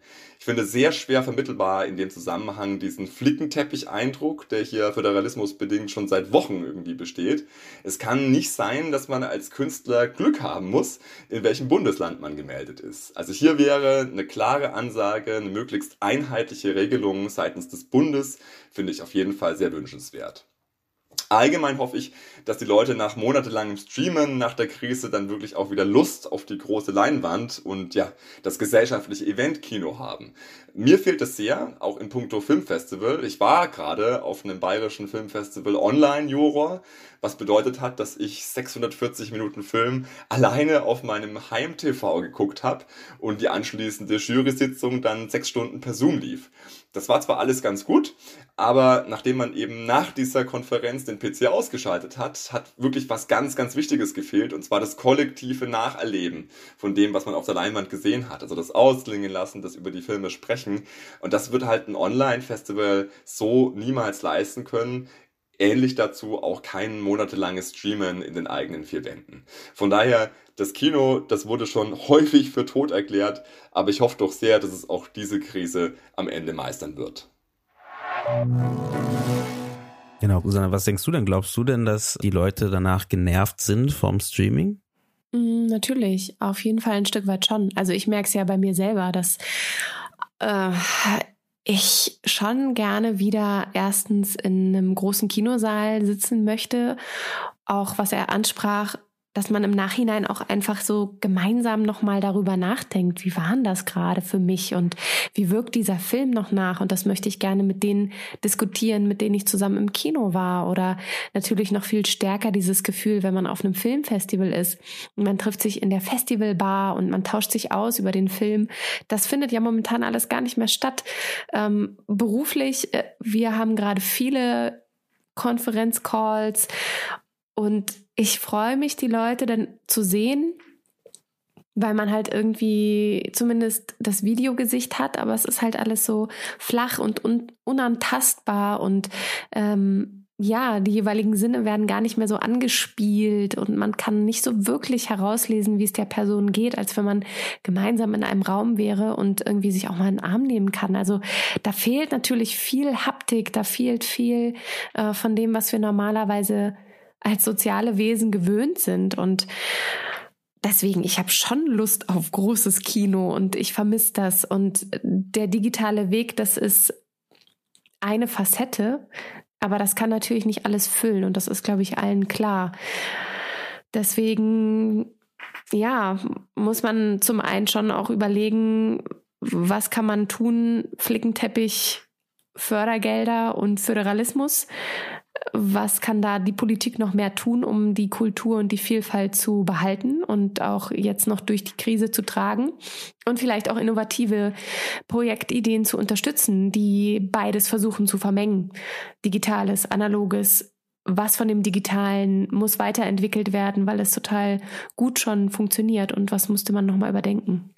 Speaker 5: Finde sehr schwer vermittelbar in dem Zusammenhang diesen Flickenteppich-Eindruck, der hier föderalismusbedingt schon seit Wochen irgendwie besteht. Es kann nicht sein, dass man als Künstler Glück haben muss, in welchem Bundesland man gemeldet ist. Also hier wäre eine klare Ansage, eine möglichst einheitliche Regelung seitens des Bundes, finde ich auf jeden Fall sehr wünschenswert. Allgemein hoffe ich, dass die Leute nach monatelangem Streamen nach der Krise dann wirklich auch wieder Lust auf die große Leinwand und ja, das gesellschaftliche Eventkino haben. Mir fehlt es sehr, auch in puncto Filmfestival. Ich war gerade auf einem bayerischen Filmfestival Online-Juror, was bedeutet hat, dass ich 640 Minuten Film alleine auf meinem Heim-TV geguckt habe und die anschließende Jury-Sitzung dann sechs Stunden per Zoom lief. Das war zwar alles ganz gut, aber nachdem man eben nach dieser Konferenz den PC ausgeschaltet hat, hat wirklich was ganz, ganz Wichtiges gefehlt, und zwar das kollektive Nacherleben von dem, was man auf der Leinwand gesehen hat. Also das Ausklingen lassen, das über die Filme sprechen. Und das wird halt ein Online-Festival so niemals leisten können ähnlich dazu auch kein monatelanges Streamen in den eigenen vier Wänden. Von daher, das Kino, das wurde schon häufig für tot erklärt, aber ich hoffe doch sehr, dass es auch diese Krise am Ende meistern wird.
Speaker 1: Genau, Susanne, was denkst du denn? Glaubst du denn, dass die Leute danach genervt sind vom Streaming?
Speaker 2: Mm, natürlich, auf jeden Fall ein Stück weit schon. Also ich merke es ja bei mir selber, dass äh, ich schon gerne wieder erstens in einem großen Kinosaal sitzen möchte. Auch was er ansprach, dass man im Nachhinein auch einfach so gemeinsam nochmal darüber nachdenkt, wie war denn das gerade für mich und wie wirkt dieser Film noch nach? Und das möchte ich gerne mit denen diskutieren, mit denen ich zusammen im Kino war. Oder natürlich noch viel stärker dieses Gefühl, wenn man auf einem Filmfestival ist und man trifft sich in der Festivalbar und man tauscht sich aus über den Film. Das findet ja momentan alles gar nicht mehr statt. Ähm, beruflich, äh, wir haben gerade viele Konferenzcalls und ich freue mich, die Leute dann zu sehen, weil man halt irgendwie zumindest das Videogesicht hat, aber es ist halt alles so flach und un unantastbar und ähm, ja, die jeweiligen Sinne werden gar nicht mehr so angespielt und man kann nicht so wirklich herauslesen, wie es der Person geht, als wenn man gemeinsam in einem Raum wäre und irgendwie sich auch mal einen Arm nehmen kann. Also da fehlt natürlich viel Haptik, da fehlt viel äh, von dem, was wir normalerweise als soziale Wesen gewöhnt sind. Und deswegen, ich habe schon Lust auf großes Kino und ich vermisse das. Und der digitale Weg, das ist eine Facette, aber das kann natürlich nicht alles füllen und das ist, glaube ich, allen klar. Deswegen, ja, muss man zum einen schon auch überlegen, was kann man tun, Flickenteppich, Fördergelder und Föderalismus was kann da die Politik noch mehr tun, um die Kultur und die Vielfalt zu behalten und auch jetzt noch durch die Krise zu tragen und vielleicht auch innovative Projektideen zu unterstützen, die beides versuchen zu vermengen. Digitales, analoges, was von dem Digitalen muss weiterentwickelt werden, weil es total gut schon funktioniert und was musste man nochmal überdenken.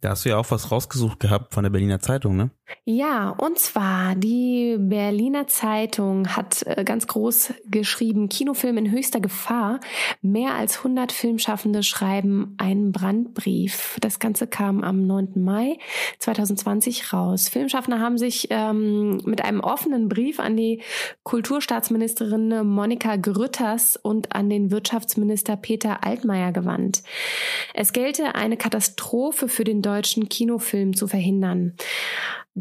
Speaker 1: Da hast du ja auch was rausgesucht gehabt von der Berliner Zeitung, ne?
Speaker 2: Ja, und zwar die Berliner Zeitung hat äh, ganz groß geschrieben, Kinofilm in höchster Gefahr. Mehr als 100 Filmschaffende schreiben einen Brandbrief. Das Ganze kam am 9. Mai 2020 raus. Filmschaffende haben sich ähm, mit einem offenen Brief an die Kulturstaatsministerin Monika Grütters und an den Wirtschaftsminister Peter Altmaier gewandt. Es gelte eine Katastrophe für den deutschen Kinofilm zu verhindern.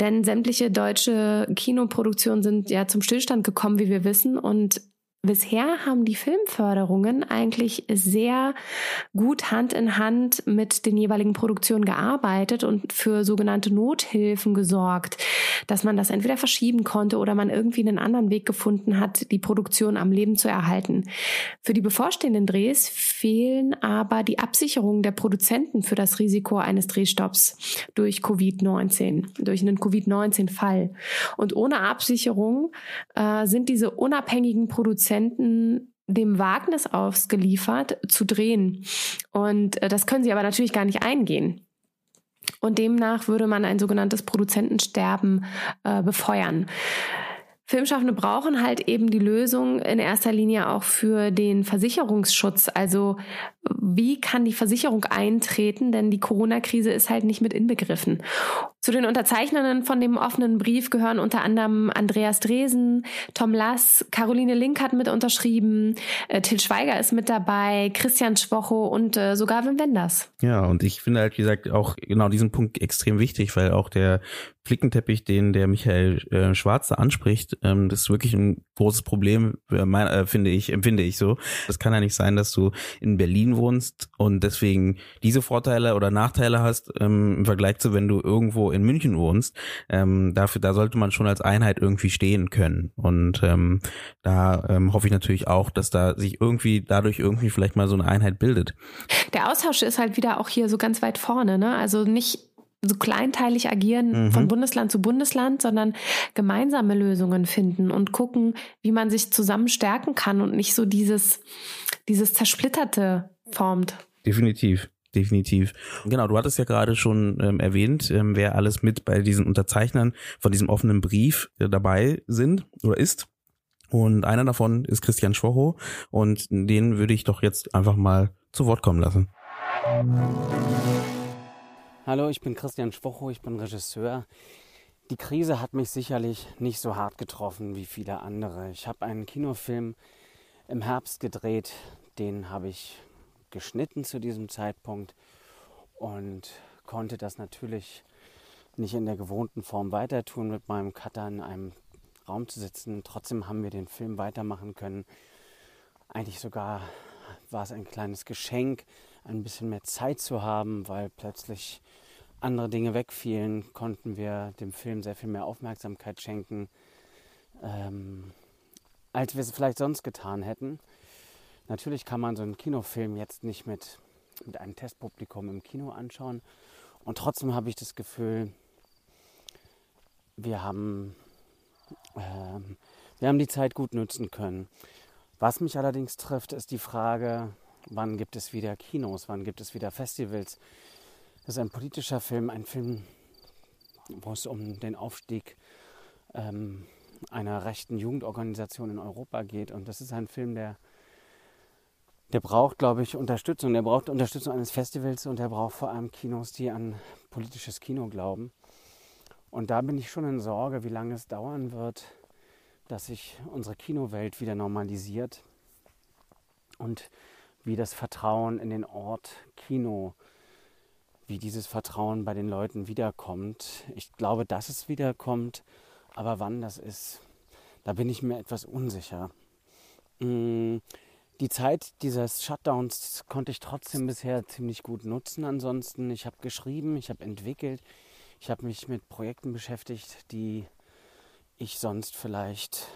Speaker 2: Denn sämtliche deutsche Kinoproduktionen sind ja zum Stillstand gekommen, wie wir wissen. Und Bisher haben die Filmförderungen eigentlich sehr gut Hand in Hand mit den jeweiligen Produktionen gearbeitet und für sogenannte Nothilfen gesorgt, dass man das entweder verschieben konnte oder man irgendwie einen anderen Weg gefunden hat, die Produktion am Leben zu erhalten. Für die bevorstehenden Drehs fehlen aber die Absicherungen der Produzenten für das Risiko eines Drehstopps durch Covid-19, durch einen Covid-19-Fall. Und ohne Absicherung äh, sind diese unabhängigen Produzenten Produzenten dem Wagnis ausgeliefert, zu drehen. Und äh, das können sie aber natürlich gar nicht eingehen. Und demnach würde man ein sogenanntes Produzentensterben äh, befeuern. Filmschaffende brauchen halt eben die Lösung in erster Linie auch für den Versicherungsschutz. Also wie kann die Versicherung eintreten? Denn die Corona-Krise ist halt nicht mit inbegriffen. Zu den Unterzeichnern von dem offenen Brief gehören unter anderem Andreas Dresen, Tom Lass, Caroline Link hat mit unterschrieben, äh, Till Schweiger ist mit dabei, Christian Schwocho und äh, sogar Wim Wenders.
Speaker 1: Ja, und ich finde halt, wie gesagt, auch genau diesen Punkt extrem wichtig, weil auch der Flickenteppich, den der Michael äh, Schwarze anspricht, ähm, das ist wirklich ein großes Problem, äh, mein, äh, finde ich, empfinde ich so. Das kann ja nicht sein, dass du in Berlin wohnst und deswegen diese Vorteile oder Nachteile hast ähm, im Vergleich zu, wenn du irgendwo in München wohnst, ähm, dafür, da sollte man schon als Einheit irgendwie stehen können. Und ähm, da ähm, hoffe ich natürlich auch, dass da sich irgendwie dadurch irgendwie vielleicht mal so eine Einheit bildet.
Speaker 2: Der Austausch ist halt wieder auch hier so ganz weit vorne, ne? Also nicht so kleinteilig agieren mhm. von Bundesland zu Bundesland, sondern gemeinsame Lösungen finden und gucken, wie man sich zusammen stärken kann und nicht so dieses, dieses zersplitterte formt.
Speaker 1: Definitiv definitiv. Genau, du hattest ja gerade schon ähm, erwähnt, ähm, wer alles mit bei diesen Unterzeichnern von diesem offenen Brief äh, dabei sind oder ist. Und einer davon ist Christian Schwocho und den würde ich doch jetzt einfach mal zu Wort kommen lassen.
Speaker 6: Hallo, ich bin Christian Schwocho, ich bin Regisseur. Die Krise hat mich sicherlich nicht so hart getroffen wie viele andere. Ich habe einen Kinofilm im Herbst gedreht, den habe ich geschnitten zu diesem Zeitpunkt und konnte das natürlich nicht in der gewohnten Form weiter tun, mit meinem Cutter in einem Raum zu sitzen. Trotzdem haben wir den Film weitermachen können. Eigentlich sogar war es ein kleines Geschenk, ein bisschen mehr Zeit zu haben, weil plötzlich andere Dinge wegfielen, konnten wir dem Film sehr viel mehr Aufmerksamkeit schenken, ähm, als wir es vielleicht sonst getan hätten. Natürlich kann man so einen Kinofilm jetzt nicht mit, mit einem Testpublikum im Kino anschauen. Und trotzdem habe ich das Gefühl, wir haben, äh, wir haben die Zeit gut nutzen können. Was mich allerdings trifft, ist die Frage, wann gibt es wieder Kinos, wann gibt es wieder Festivals. Das ist ein politischer Film, ein Film, wo es um den Aufstieg ähm, einer rechten Jugendorganisation in Europa geht. Und das ist ein Film, der der braucht, glaube ich, Unterstützung. Der braucht Unterstützung eines Festivals und der braucht vor allem Kinos, die an politisches Kino glauben. Und da bin ich schon in Sorge, wie lange es dauern wird, dass sich unsere Kinowelt wieder normalisiert und wie das Vertrauen in den Ort Kino, wie dieses Vertrauen bei den Leuten wiederkommt. Ich glaube, dass es wiederkommt, aber wann das ist, da bin ich mir etwas unsicher. Mmh die Zeit dieses Shutdowns konnte ich trotzdem bisher ziemlich gut nutzen. Ansonsten, ich habe geschrieben, ich habe entwickelt, ich habe mich mit Projekten beschäftigt, die ich sonst vielleicht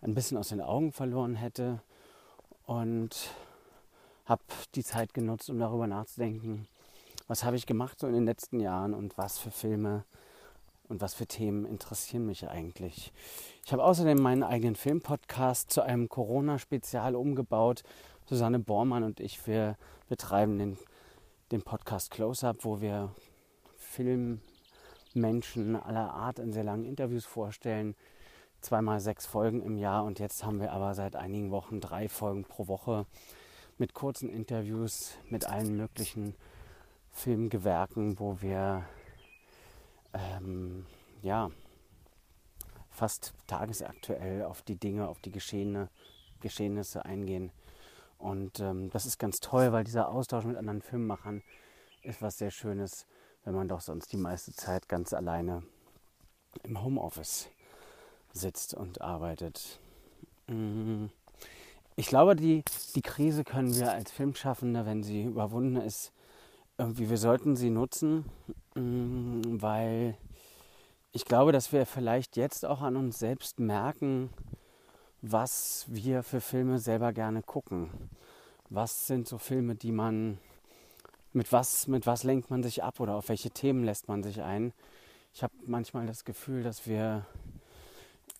Speaker 6: ein bisschen aus den Augen verloren hätte und habe die Zeit genutzt, um darüber nachzudenken, was habe ich gemacht so in den letzten Jahren und was für Filme und was für Themen interessieren mich eigentlich. Ich habe außerdem meinen eigenen Filmpodcast zu einem Corona-Spezial umgebaut. Susanne Bormann und ich, wir betreiben den, den Podcast Close-Up, wo wir Filmmenschen aller Art in sehr langen Interviews vorstellen. Zweimal sechs Folgen im Jahr und jetzt haben wir aber seit einigen Wochen drei Folgen pro Woche mit kurzen Interviews mit allen möglichen Filmgewerken, wo wir ähm, ja fast tagesaktuell auf die Dinge, auf die Geschehene, Geschehnisse eingehen. Und ähm, das ist ganz toll, weil dieser Austausch mit anderen Filmemachern ist was sehr Schönes, wenn man doch sonst die meiste Zeit ganz alleine im Homeoffice sitzt und arbeitet. Mm. Ich glaube, die, die Krise können wir als Filmschaffende, wenn sie überwunden ist, irgendwie, wir sollten sie nutzen, mm, weil ich glaube, dass wir vielleicht jetzt auch an uns selbst merken, was wir für Filme selber gerne gucken. Was sind so Filme, die man, mit was, mit was lenkt man sich ab oder auf welche Themen lässt man sich ein? Ich habe manchmal das Gefühl, dass wir,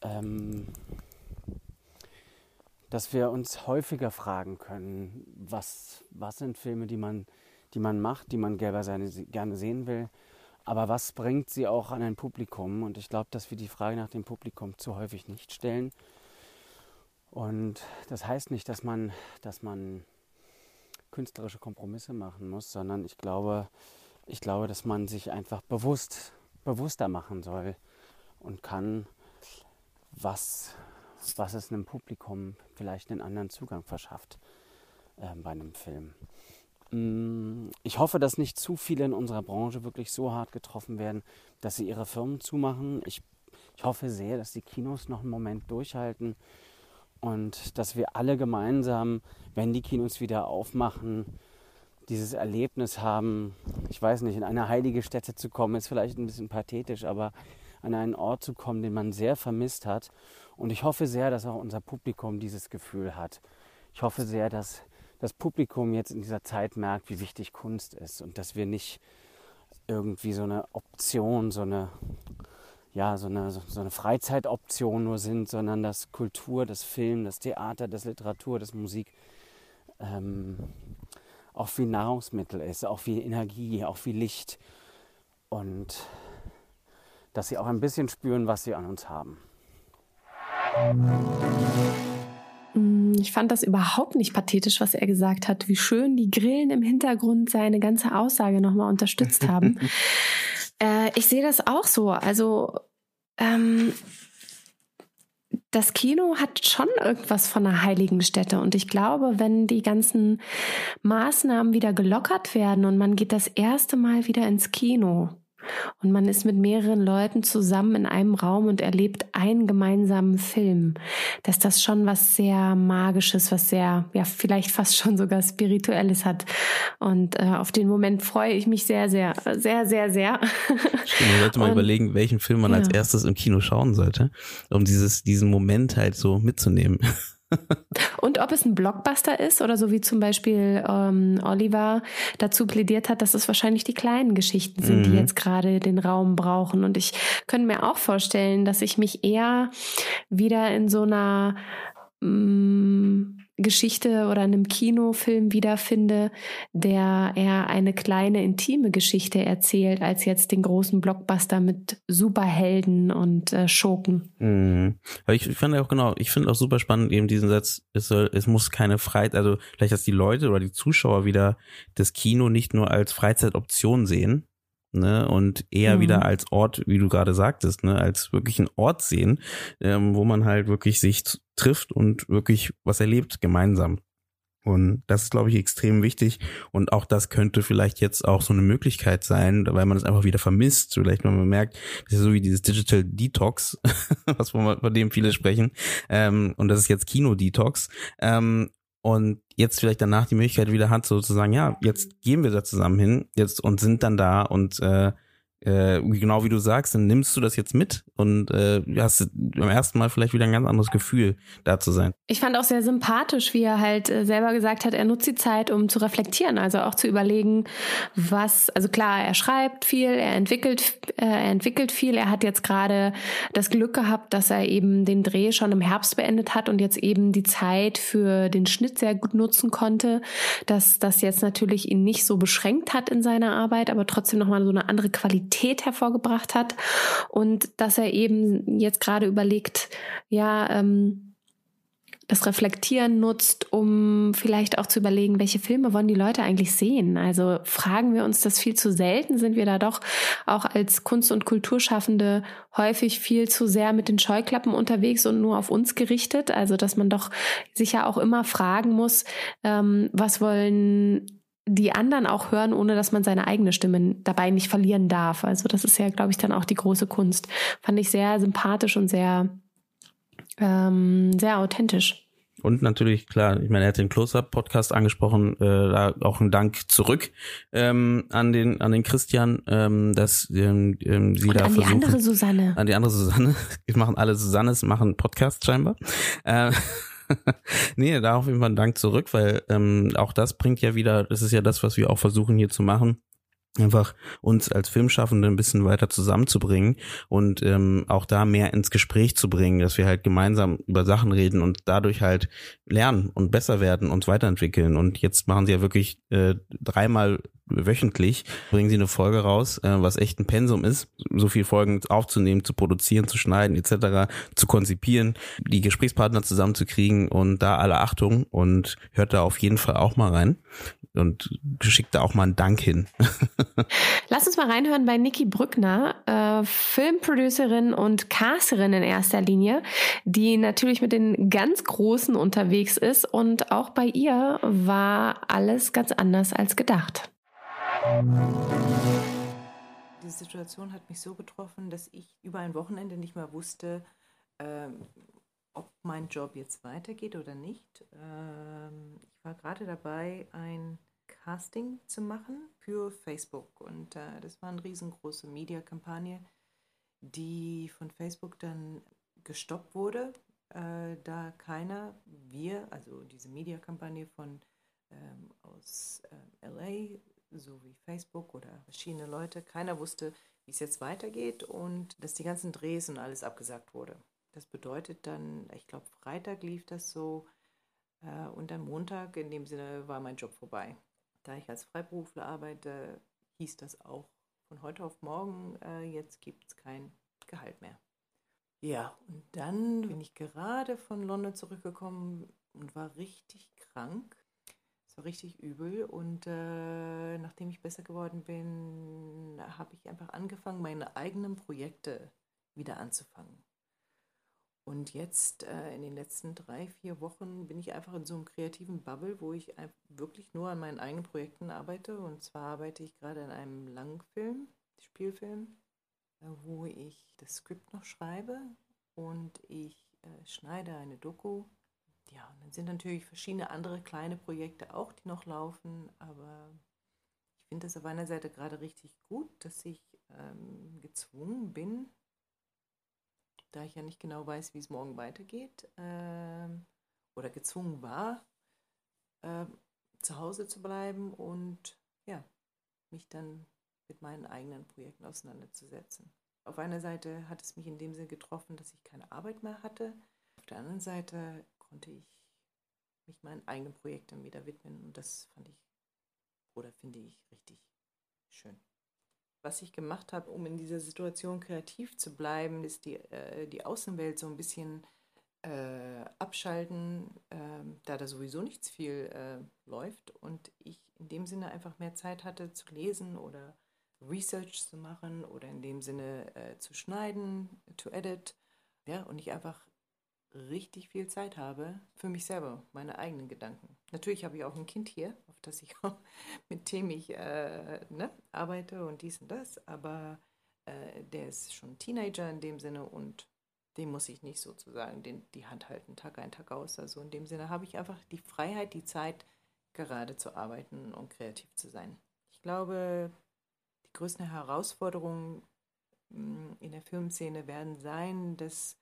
Speaker 6: ähm, dass wir uns häufiger fragen können, was, was sind Filme, die man, die man macht, die man gerne sehen will, aber was bringt sie auch an ein Publikum? Und ich glaube, dass wir die Frage nach dem Publikum zu häufig nicht stellen und das heißt nicht, dass man, dass man künstlerische Kompromisse machen muss, sondern ich glaube, ich glaube, dass man sich einfach bewusst, bewusster machen soll und kann, was, was es einem Publikum vielleicht einen anderen Zugang verschafft äh, bei einem Film. Ich hoffe, dass nicht zu viele in unserer Branche wirklich so hart getroffen werden, dass sie ihre Firmen zumachen. Ich, ich hoffe sehr, dass die Kinos noch einen Moment durchhalten und dass wir alle gemeinsam, wenn die Kinos wieder aufmachen, dieses Erlebnis haben, ich weiß nicht, in eine heilige Stätte zu kommen, ist vielleicht ein bisschen pathetisch, aber an einen Ort zu kommen, den man sehr vermisst hat. Und ich hoffe sehr, dass auch unser Publikum dieses Gefühl hat. Ich hoffe sehr, dass das Publikum jetzt in dieser Zeit merkt, wie wichtig Kunst ist und dass wir nicht irgendwie so eine Option, so eine ja, so eine, so eine Freizeitoption nur sind, sondern dass Kultur, das Film, das Theater, das Literatur, das Musik ähm, auch wie Nahrungsmittel ist, auch wie Energie, auch wie Licht und dass sie auch ein bisschen spüren, was sie an uns haben.
Speaker 2: Mm, ich fand das überhaupt nicht pathetisch, was er gesagt hat, wie schön die Grillen im Hintergrund seine ganze Aussage nochmal unterstützt haben. äh, ich sehe das auch so. Also ähm, das Kino hat schon irgendwas von einer heiligen Stätte. Und ich glaube, wenn die ganzen Maßnahmen wieder gelockert werden und man geht das erste Mal wieder ins Kino, und man ist mit mehreren Leuten zusammen in einem Raum und erlebt einen gemeinsamen Film, dass das schon was sehr Magisches, was sehr, ja, vielleicht fast schon sogar Spirituelles hat. Und äh, auf den Moment freue ich mich sehr, sehr, sehr, sehr, sehr.
Speaker 1: Stimmt, man sollte mal und, überlegen, welchen Film man ja. als erstes im Kino schauen sollte, um dieses, diesen Moment halt so mitzunehmen.
Speaker 2: Und ob es ein Blockbuster ist oder so wie zum Beispiel ähm, Oliver dazu plädiert hat, dass es wahrscheinlich die kleinen Geschichten sind, mhm. die jetzt gerade den Raum brauchen. Und ich könnte mir auch vorstellen, dass ich mich eher wieder in so einer mh, mm, Geschichte oder einem Kinofilm wiederfinde, der eher eine kleine intime Geschichte erzählt, als jetzt den großen Blockbuster mit Superhelden und äh, Schurken.
Speaker 1: Mhm. Ich, ich fand auch genau, ich finde auch super spannend eben diesen Satz, es soll, es muss keine Freiheit, also vielleicht, dass die Leute oder die Zuschauer wieder das Kino nicht nur als Freizeitoption sehen, ne, und eher mhm. wieder als Ort, wie du gerade sagtest, ne, als wirklich einen Ort sehen, ähm, wo man halt wirklich sich trifft und wirklich was erlebt gemeinsam. Und das ist, glaube ich, extrem wichtig. Und auch das könnte vielleicht jetzt auch so eine Möglichkeit sein, weil man es einfach wieder vermisst. Vielleicht, man merkt, das ist so wie dieses Digital Detox, was von, von dem viele sprechen. Ähm, und das ist jetzt Kino-Detox. Ähm, und jetzt vielleicht danach die Möglichkeit wieder hat, sozusagen, ja, jetzt gehen wir da zusammen hin jetzt und sind dann da und äh, äh, genau wie du sagst, dann nimmst du das jetzt mit und äh, hast beim ersten Mal vielleicht wieder ein ganz anderes Gefühl, da zu sein.
Speaker 2: Ich fand auch sehr sympathisch, wie er halt äh, selber gesagt hat, er nutzt die Zeit, um zu reflektieren, also auch zu überlegen, was, also klar, er schreibt viel, er entwickelt, äh, er entwickelt viel, er hat jetzt gerade das Glück gehabt, dass er eben den Dreh schon im Herbst beendet hat und jetzt eben die Zeit für den Schnitt sehr gut nutzen konnte, dass das jetzt natürlich ihn nicht so beschränkt hat in seiner Arbeit, aber trotzdem nochmal so eine andere Qualität Kreativität hervorgebracht hat und dass er eben jetzt gerade überlegt, ja, ähm, das Reflektieren nutzt, um vielleicht auch zu überlegen, welche Filme wollen die Leute eigentlich sehen. Also fragen wir uns das viel zu selten, sind wir da doch auch als Kunst- und Kulturschaffende häufig viel zu sehr mit den Scheuklappen unterwegs und nur auf uns gerichtet. Also dass man doch sich ja auch immer fragen muss, ähm, was wollen die anderen auch hören, ohne dass man seine eigene Stimme dabei nicht verlieren darf. Also das ist ja, glaube ich, dann auch die große Kunst. Fand ich sehr sympathisch und sehr ähm, sehr authentisch.
Speaker 1: Und natürlich, klar, ich meine, er hat den Close-Up-Podcast angesprochen, äh, da auch ein Dank zurück ähm, an den an den Christian, ähm, dass ähm, ähm, sie
Speaker 2: Und
Speaker 1: da
Speaker 2: an
Speaker 1: versuchen.
Speaker 2: die andere Susanne.
Speaker 1: An die andere Susanne. Wir machen alle Susannes, machen Podcast scheinbar. Äh, nee, da auf jeden Fall Dank zurück, weil ähm, auch das bringt ja wieder, das ist ja das, was wir auch versuchen hier zu machen einfach uns als Filmschaffende ein bisschen weiter zusammenzubringen und ähm, auch da mehr ins Gespräch zu bringen, dass wir halt gemeinsam über Sachen reden und dadurch halt lernen und besser werden und weiterentwickeln. Und jetzt machen sie ja wirklich äh, dreimal wöchentlich bringen sie eine Folge raus, äh, was echt ein Pensum ist, so viel Folgen aufzunehmen, zu produzieren, zu schneiden etc., zu konzipieren, die Gesprächspartner zusammenzukriegen und da alle Achtung und hört da auf jeden Fall auch mal rein und schickt da auch mal einen Dank hin.
Speaker 2: Lass uns mal reinhören bei Niki Brückner, äh, Filmproducerin und Casterin in erster Linie, die natürlich mit den ganz Großen unterwegs ist und auch bei ihr war alles ganz anders als gedacht.
Speaker 7: Die Situation hat mich so getroffen, dass ich über ein Wochenende nicht mehr wusste, ähm, ob mein Job jetzt weitergeht oder nicht. Ähm, ich war gerade dabei, ein Casting zu machen für Facebook und äh, das war eine riesengroße Mediakampagne, die von Facebook dann gestoppt wurde, äh, da keiner, wir, also diese Mediakampagne von ähm, aus äh, LA sowie Facebook oder verschiedene Leute, keiner wusste, wie es jetzt weitergeht und dass die ganzen Drehs und alles abgesagt wurde. Das bedeutet dann, ich glaube, Freitag lief das so äh, und am Montag in dem Sinne war mein Job vorbei. Da ich als Freiberufler arbeite, hieß das auch von heute auf morgen, äh, jetzt gibt es kein Gehalt mehr. Ja, und dann bin ich gerade von London zurückgekommen und war richtig krank. Richtig übel und äh, nachdem ich besser geworden bin, habe ich einfach angefangen, meine eigenen Projekte wieder anzufangen. Und jetzt äh, in den letzten drei, vier Wochen bin ich einfach in so einem kreativen Bubble, wo ich wirklich nur an meinen eigenen Projekten arbeite. Und zwar arbeite ich gerade an einem Langfilm, Spielfilm, äh, wo ich das Skript noch schreibe und ich äh, schneide eine Doku. Ja, und dann sind natürlich verschiedene andere kleine Projekte auch, die noch laufen, aber ich finde das auf einer Seite gerade richtig gut, dass ich ähm, gezwungen bin, da ich ja nicht genau weiß, wie es morgen weitergeht, ähm, oder gezwungen war, äh, zu Hause zu bleiben und ja, mich dann mit meinen eigenen Projekten auseinanderzusetzen. Auf einer Seite hat es mich in dem Sinne getroffen, dass ich keine Arbeit mehr hatte. Auf der anderen Seite konnte ich mich meinen eigenen Projekten wieder widmen und das fand ich oder finde ich richtig schön. Was ich gemacht habe, um in dieser Situation kreativ zu bleiben, ist die, äh, die Außenwelt so ein bisschen äh, abschalten, äh, da da sowieso nichts viel äh, läuft und ich in dem Sinne einfach mehr Zeit hatte zu lesen oder Research zu machen oder in dem Sinne äh, zu schneiden, to edit, ja, und ich einfach richtig viel Zeit habe für mich selber, meine eigenen Gedanken. Natürlich habe ich auch ein Kind hier, auf das ich auch mit dem ich äh, ne, arbeite und dies und das, aber äh, der ist schon Teenager in dem Sinne und dem muss ich nicht sozusagen den, die Hand halten, Tag ein, Tag aus. Also in dem Sinne habe ich einfach die Freiheit, die Zeit, gerade zu arbeiten und kreativ zu sein. Ich glaube, die größten Herausforderungen mm, in der Filmszene werden sein, dass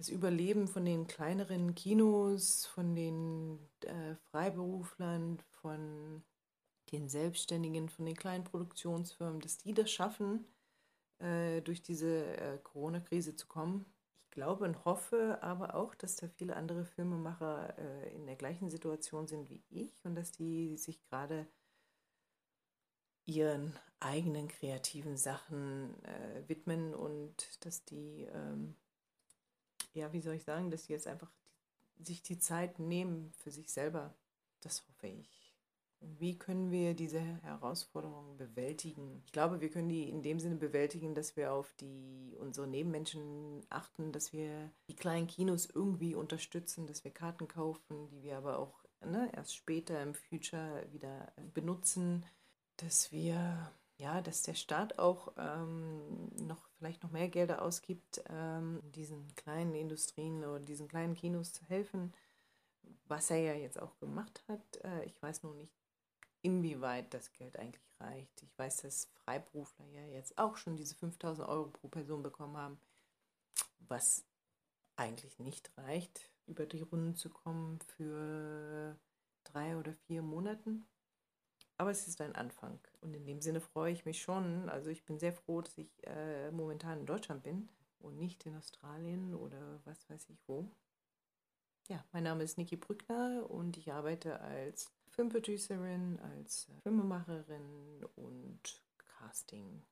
Speaker 7: das Überleben von den kleineren Kinos, von den äh, Freiberuflern, von den Selbstständigen, von den kleinen Produktionsfirmen, dass die das schaffen, äh, durch diese äh, Corona-Krise zu kommen. Ich glaube und hoffe aber auch, dass da viele andere Filmemacher äh, in der gleichen Situation sind wie ich und dass die sich gerade ihren eigenen kreativen Sachen äh, widmen und dass die, ähm, ja, wie soll ich sagen, dass die jetzt einfach die, sich die Zeit nehmen für sich selber. Das hoffe ich. Wie können wir diese Herausforderungen bewältigen? Ich glaube, wir können die in dem Sinne bewältigen, dass wir auf die unsere Nebenmenschen achten, dass wir die kleinen Kinos irgendwie unterstützen, dass wir Karten kaufen, die wir aber auch ne, erst später im Future wieder benutzen, dass wir ja, dass der Staat auch ähm, noch vielleicht noch mehr Gelder ausgibt, ähm, diesen kleinen Industrien oder diesen kleinen Kinos zu helfen, was er ja jetzt auch gemacht hat. Äh, ich weiß nur nicht, inwieweit das Geld eigentlich reicht. Ich weiß, dass Freiberufler ja jetzt auch schon diese 5000 Euro pro Person bekommen haben, was eigentlich nicht reicht, über die Runden zu kommen für drei oder vier Monaten. Aber es ist ein Anfang. Und in dem Sinne freue ich mich schon. Also ich bin sehr froh, dass ich äh, momentan in Deutschland bin und nicht in Australien oder was weiß ich wo. Ja, mein Name ist Niki Brückner und ich arbeite als Filmproducerin, als äh, Filmemacherin und Casting.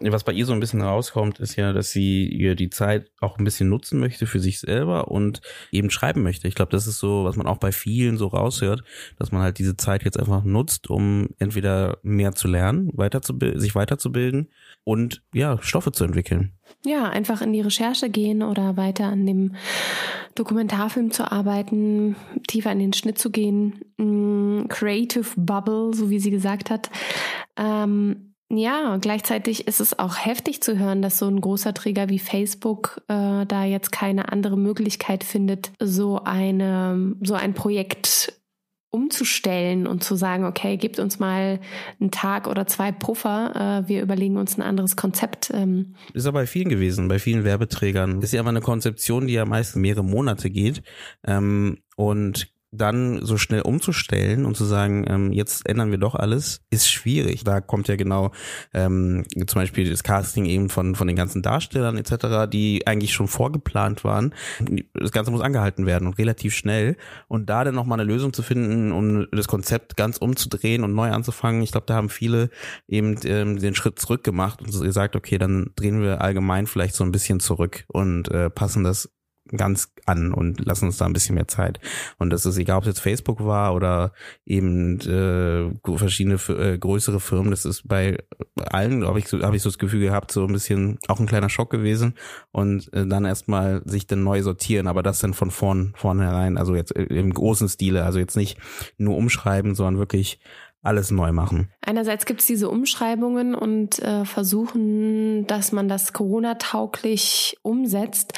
Speaker 1: Was bei ihr so ein bisschen rauskommt, ist ja, dass sie ihr die Zeit auch ein bisschen nutzen möchte für sich selber und eben schreiben möchte. Ich glaube, das ist so, was man auch bei vielen so raushört, dass man halt diese Zeit jetzt einfach nutzt, um entweder mehr zu lernen, weiterzubilden, sich weiterzubilden und ja, Stoffe zu entwickeln.
Speaker 2: Ja, einfach in die Recherche gehen oder weiter an dem Dokumentarfilm zu arbeiten, tiefer in den Schnitt zu gehen, mm, Creative Bubble, so wie sie gesagt hat. Ähm, ja, gleichzeitig ist es auch heftig zu hören, dass so ein großer Träger wie Facebook äh, da jetzt keine andere Möglichkeit findet, so eine, so ein Projekt umzustellen und zu sagen, okay, gebt uns mal einen Tag oder zwei Puffer, äh, wir überlegen uns ein anderes Konzept. Ähm.
Speaker 1: Ist aber bei vielen gewesen, bei vielen Werbeträgern. Ist ja aber eine Konzeption, die ja meist mehrere Monate geht. Ähm, und dann so schnell umzustellen und zu sagen, ähm, jetzt ändern wir doch alles, ist schwierig. Da kommt ja genau ähm, zum Beispiel das Casting eben von von den ganzen Darstellern etc., die eigentlich schon vorgeplant waren. Das Ganze muss angehalten werden und relativ schnell. Und da dann nochmal eine Lösung zu finden und das Konzept ganz umzudrehen und neu anzufangen, ich glaube, da haben viele eben ähm, den Schritt zurück gemacht und gesagt, okay, dann drehen wir allgemein vielleicht so ein bisschen zurück und äh, passen das ganz an und lassen uns da ein bisschen mehr Zeit. Und das ist egal, ob es jetzt Facebook war oder eben äh, verschiedene äh, größere Firmen. Das ist bei allen, habe ich, so, hab ich so das Gefühl gehabt, so ein bisschen auch ein kleiner Schock gewesen. Und äh, dann erstmal sich dann neu sortieren, aber das dann von vorn vornherein, also jetzt äh, im großen Stile, also jetzt nicht nur umschreiben, sondern wirklich alles neu machen.
Speaker 2: Einerseits gibt es diese Umschreibungen und äh, versuchen, dass man das Corona-tauglich umsetzt.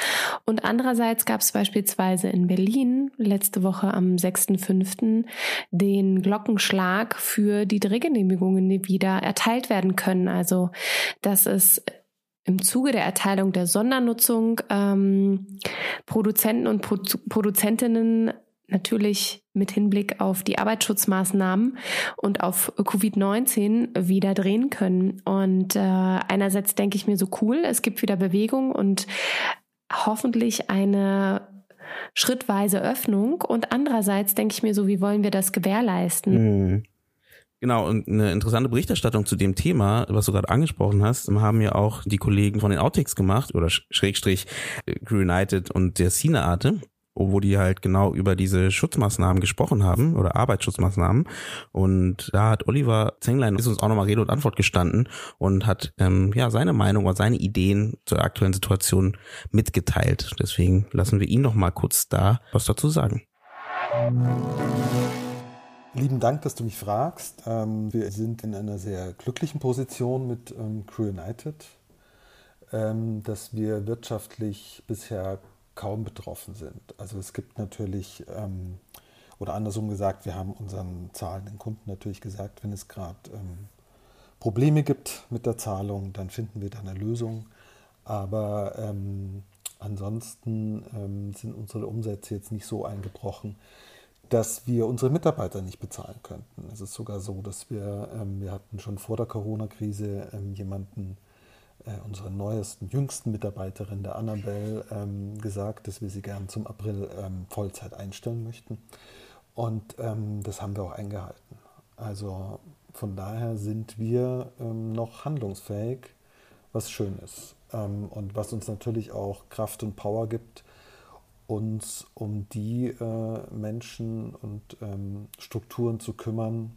Speaker 2: Und andererseits gab es beispielsweise in Berlin letzte Woche am 6.5. den Glockenschlag für die Drehgenehmigungen, die wieder erteilt werden können. Also, dass es im Zuge der Erteilung der Sondernutzung ähm, Produzenten und Pro Produzentinnen natürlich mit Hinblick auf die Arbeitsschutzmaßnahmen und auf Covid-19 wieder drehen können. Und äh, einerseits denke ich mir so cool, es gibt wieder Bewegung und hoffentlich eine schrittweise Öffnung. Und andererseits denke ich mir so, wie wollen wir das gewährleisten?
Speaker 1: Mhm. Genau, und eine interessante Berichterstattung zu dem Thema, was du gerade angesprochen hast, haben ja auch die Kollegen von den Outtakes gemacht oder Schrägstrich Crew United und der Cinearte wo die halt genau über diese Schutzmaßnahmen gesprochen haben oder Arbeitsschutzmaßnahmen. Und da hat Oliver Zenglein ist uns auch nochmal Rede und Antwort gestanden und hat ähm, ja seine Meinung oder seine Ideen zur aktuellen Situation mitgeteilt. Deswegen lassen wir ihn noch mal kurz da was dazu sagen.
Speaker 8: Lieben Dank, dass du mich fragst. Ähm, wir sind in einer sehr glücklichen Position mit ähm, Crew United, ähm, dass wir wirtschaftlich bisher kaum betroffen sind. Also es gibt natürlich, ähm, oder andersrum gesagt, wir haben unseren zahlenden Kunden natürlich gesagt, wenn es gerade ähm, Probleme gibt mit der Zahlung, dann finden wir da eine Lösung. Aber ähm, ansonsten ähm, sind unsere Umsätze jetzt nicht so eingebrochen, dass wir unsere Mitarbeiter nicht bezahlen könnten. Es ist sogar so, dass wir, ähm, wir hatten schon vor der Corona-Krise ähm, jemanden unserer neuesten, jüngsten Mitarbeiterin, der Annabelle, ähm, gesagt, dass wir sie gern zum April ähm, Vollzeit einstellen möchten. Und ähm, das haben wir auch eingehalten. Also von daher sind wir ähm, noch handlungsfähig, was schön ist ähm, und was uns natürlich auch Kraft und Power gibt, uns um die äh, Menschen und ähm, Strukturen zu kümmern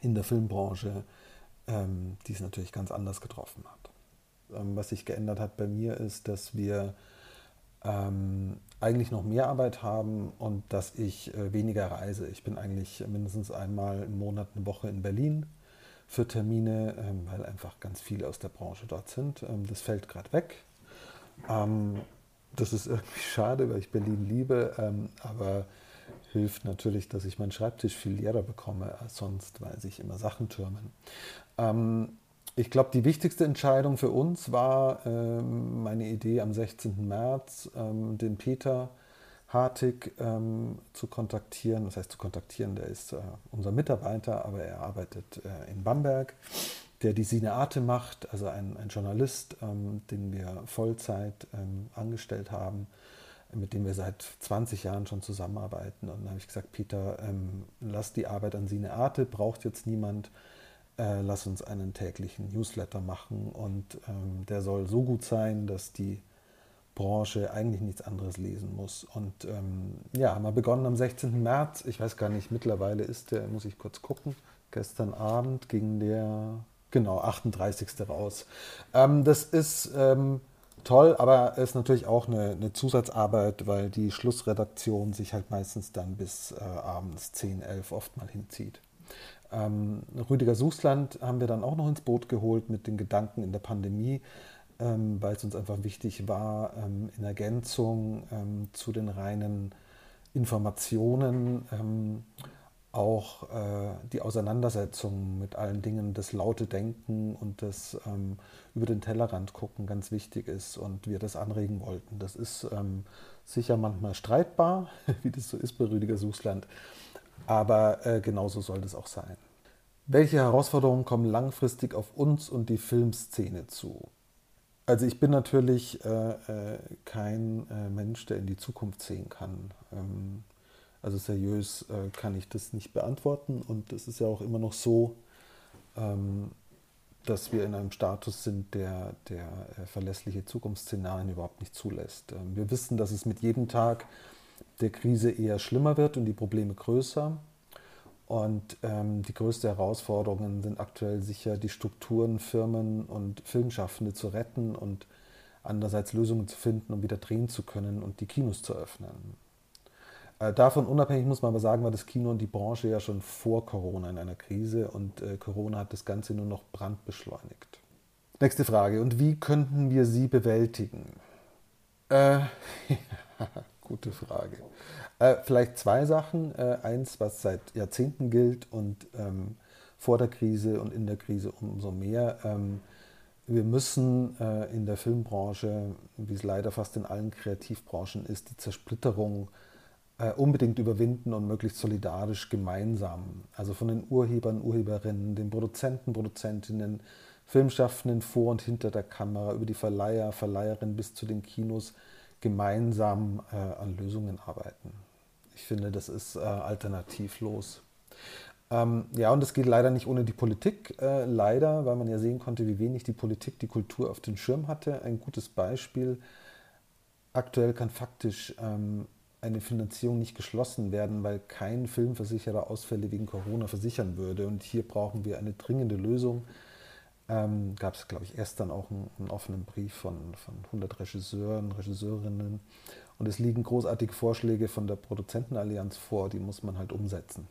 Speaker 8: in der Filmbranche, die es natürlich ganz anders getroffen hat. Ähm, was sich geändert hat bei mir ist, dass wir ähm, eigentlich noch mehr Arbeit haben und dass ich äh, weniger reise. Ich bin eigentlich mindestens einmal im Monat eine Woche in Berlin für Termine, ähm, weil einfach ganz viele aus der Branche dort sind. Ähm, das fällt gerade weg. Ähm, das ist irgendwie schade, weil ich Berlin liebe, aber hilft natürlich, dass ich meinen Schreibtisch viel leerer bekomme als sonst, weil sich immer Sachen türmen. Ähm, ich glaube, die wichtigste Entscheidung für uns war ähm, meine Idee am 16. März, ähm, den Peter Hartig ähm, zu kontaktieren. Das heißt, zu kontaktieren, der ist äh, unser Mitarbeiter, aber er arbeitet äh, in Bamberg, der die Sineate macht, also ein, ein Journalist, ähm, den wir Vollzeit ähm, angestellt haben, mit dem wir seit 20 Jahren schon zusammenarbeiten. Und dann habe ich gesagt, Peter, ähm, lass die Arbeit an Sineate, braucht jetzt niemand äh, lass uns einen täglichen Newsletter machen und ähm, der soll so gut sein, dass die Branche eigentlich nichts anderes lesen muss. Und ähm, ja, haben wir begonnen am 16. März. Ich weiß gar nicht, mittlerweile ist der, muss ich kurz gucken. Gestern Abend ging der, genau, 38. raus. Ähm, das ist ähm, toll, aber ist natürlich auch eine, eine, Zusatzarbeit, weil die Schlussredaktion sich halt meistens dann bis äh, abends 10, 11 oft mal hinzieht. Ähm, Rüdiger Suchsland haben wir dann auch noch ins Boot geholt mit den Gedanken in der Pandemie, ähm, weil es uns einfach wichtig war, ähm, in Ergänzung ähm, zu den reinen Informationen ähm, auch äh, die Auseinandersetzung mit allen Dingen, das laute Denken und das ähm, über den Tellerrand gucken ganz wichtig ist und wir das anregen wollten. Das ist sicher manchmal streitbar, wie das so ist bei Rüdiger Suchsland. Aber äh, genauso soll das auch sein. Welche Herausforderungen kommen langfristig auf uns und die Filmszene zu? Also ich bin natürlich äh, äh, kein äh, Mensch, der in die Zukunft sehen kann. Ähm, also seriös äh, kann ich das nicht beantworten und es ist ja auch immer noch so, ähm, dass wir in einem Status sind, der, der äh, verlässliche Zukunftsszenarien überhaupt nicht zulässt. Ähm, wir wissen, dass es mit jedem Tag der Krise eher schlimmer wird und die Probleme größer. Und ähm, die größte Herausforderungen sind aktuell sicher, die Strukturen, Firmen und Filmschaffende zu retten und andererseits Lösungen zu finden, um wieder drehen zu können und die Kinos zu öffnen. Äh, davon unabhängig muss man aber sagen, war das Kino und die Branche ja schon vor Corona in einer Krise und äh, Corona hat das Ganze nur noch brandbeschleunigt. Nächste Frage. Und wie könnten wir sie bewältigen? Äh, Gute Frage. Äh, vielleicht zwei Sachen. Äh, eins, was seit Jahrzehnten gilt und ähm, vor der Krise und in der Krise umso mehr. Ähm, wir müssen äh, in der Filmbranche, wie es leider fast in allen Kreativbranchen ist, die Zersplitterung äh, unbedingt überwinden und möglichst solidarisch gemeinsam. Also von den Urhebern, Urheberinnen, den Produzenten, Produzentinnen, Filmschaffenden vor und hinter der Kamera, über die Verleiher, Verleiherinnen bis zu den Kinos gemeinsam äh, an Lösungen arbeiten. Ich finde, das ist äh, alternativlos. Ähm, ja, und das geht leider nicht ohne die Politik. Äh, leider, weil man ja sehen konnte, wie wenig die Politik die Kultur auf den Schirm hatte. Ein gutes Beispiel. Aktuell kann faktisch ähm, eine Finanzierung nicht geschlossen werden, weil kein Filmversicherer Ausfälle wegen Corona versichern würde. Und hier brauchen wir eine dringende Lösung ähm, gab es, glaube ich, erst dann auch einen, einen, offenen Brief von, von 100 Regisseuren, Regisseurinnen. Und es liegen großartige Vorschläge von der Produzentenallianz vor, die muss man halt umsetzen.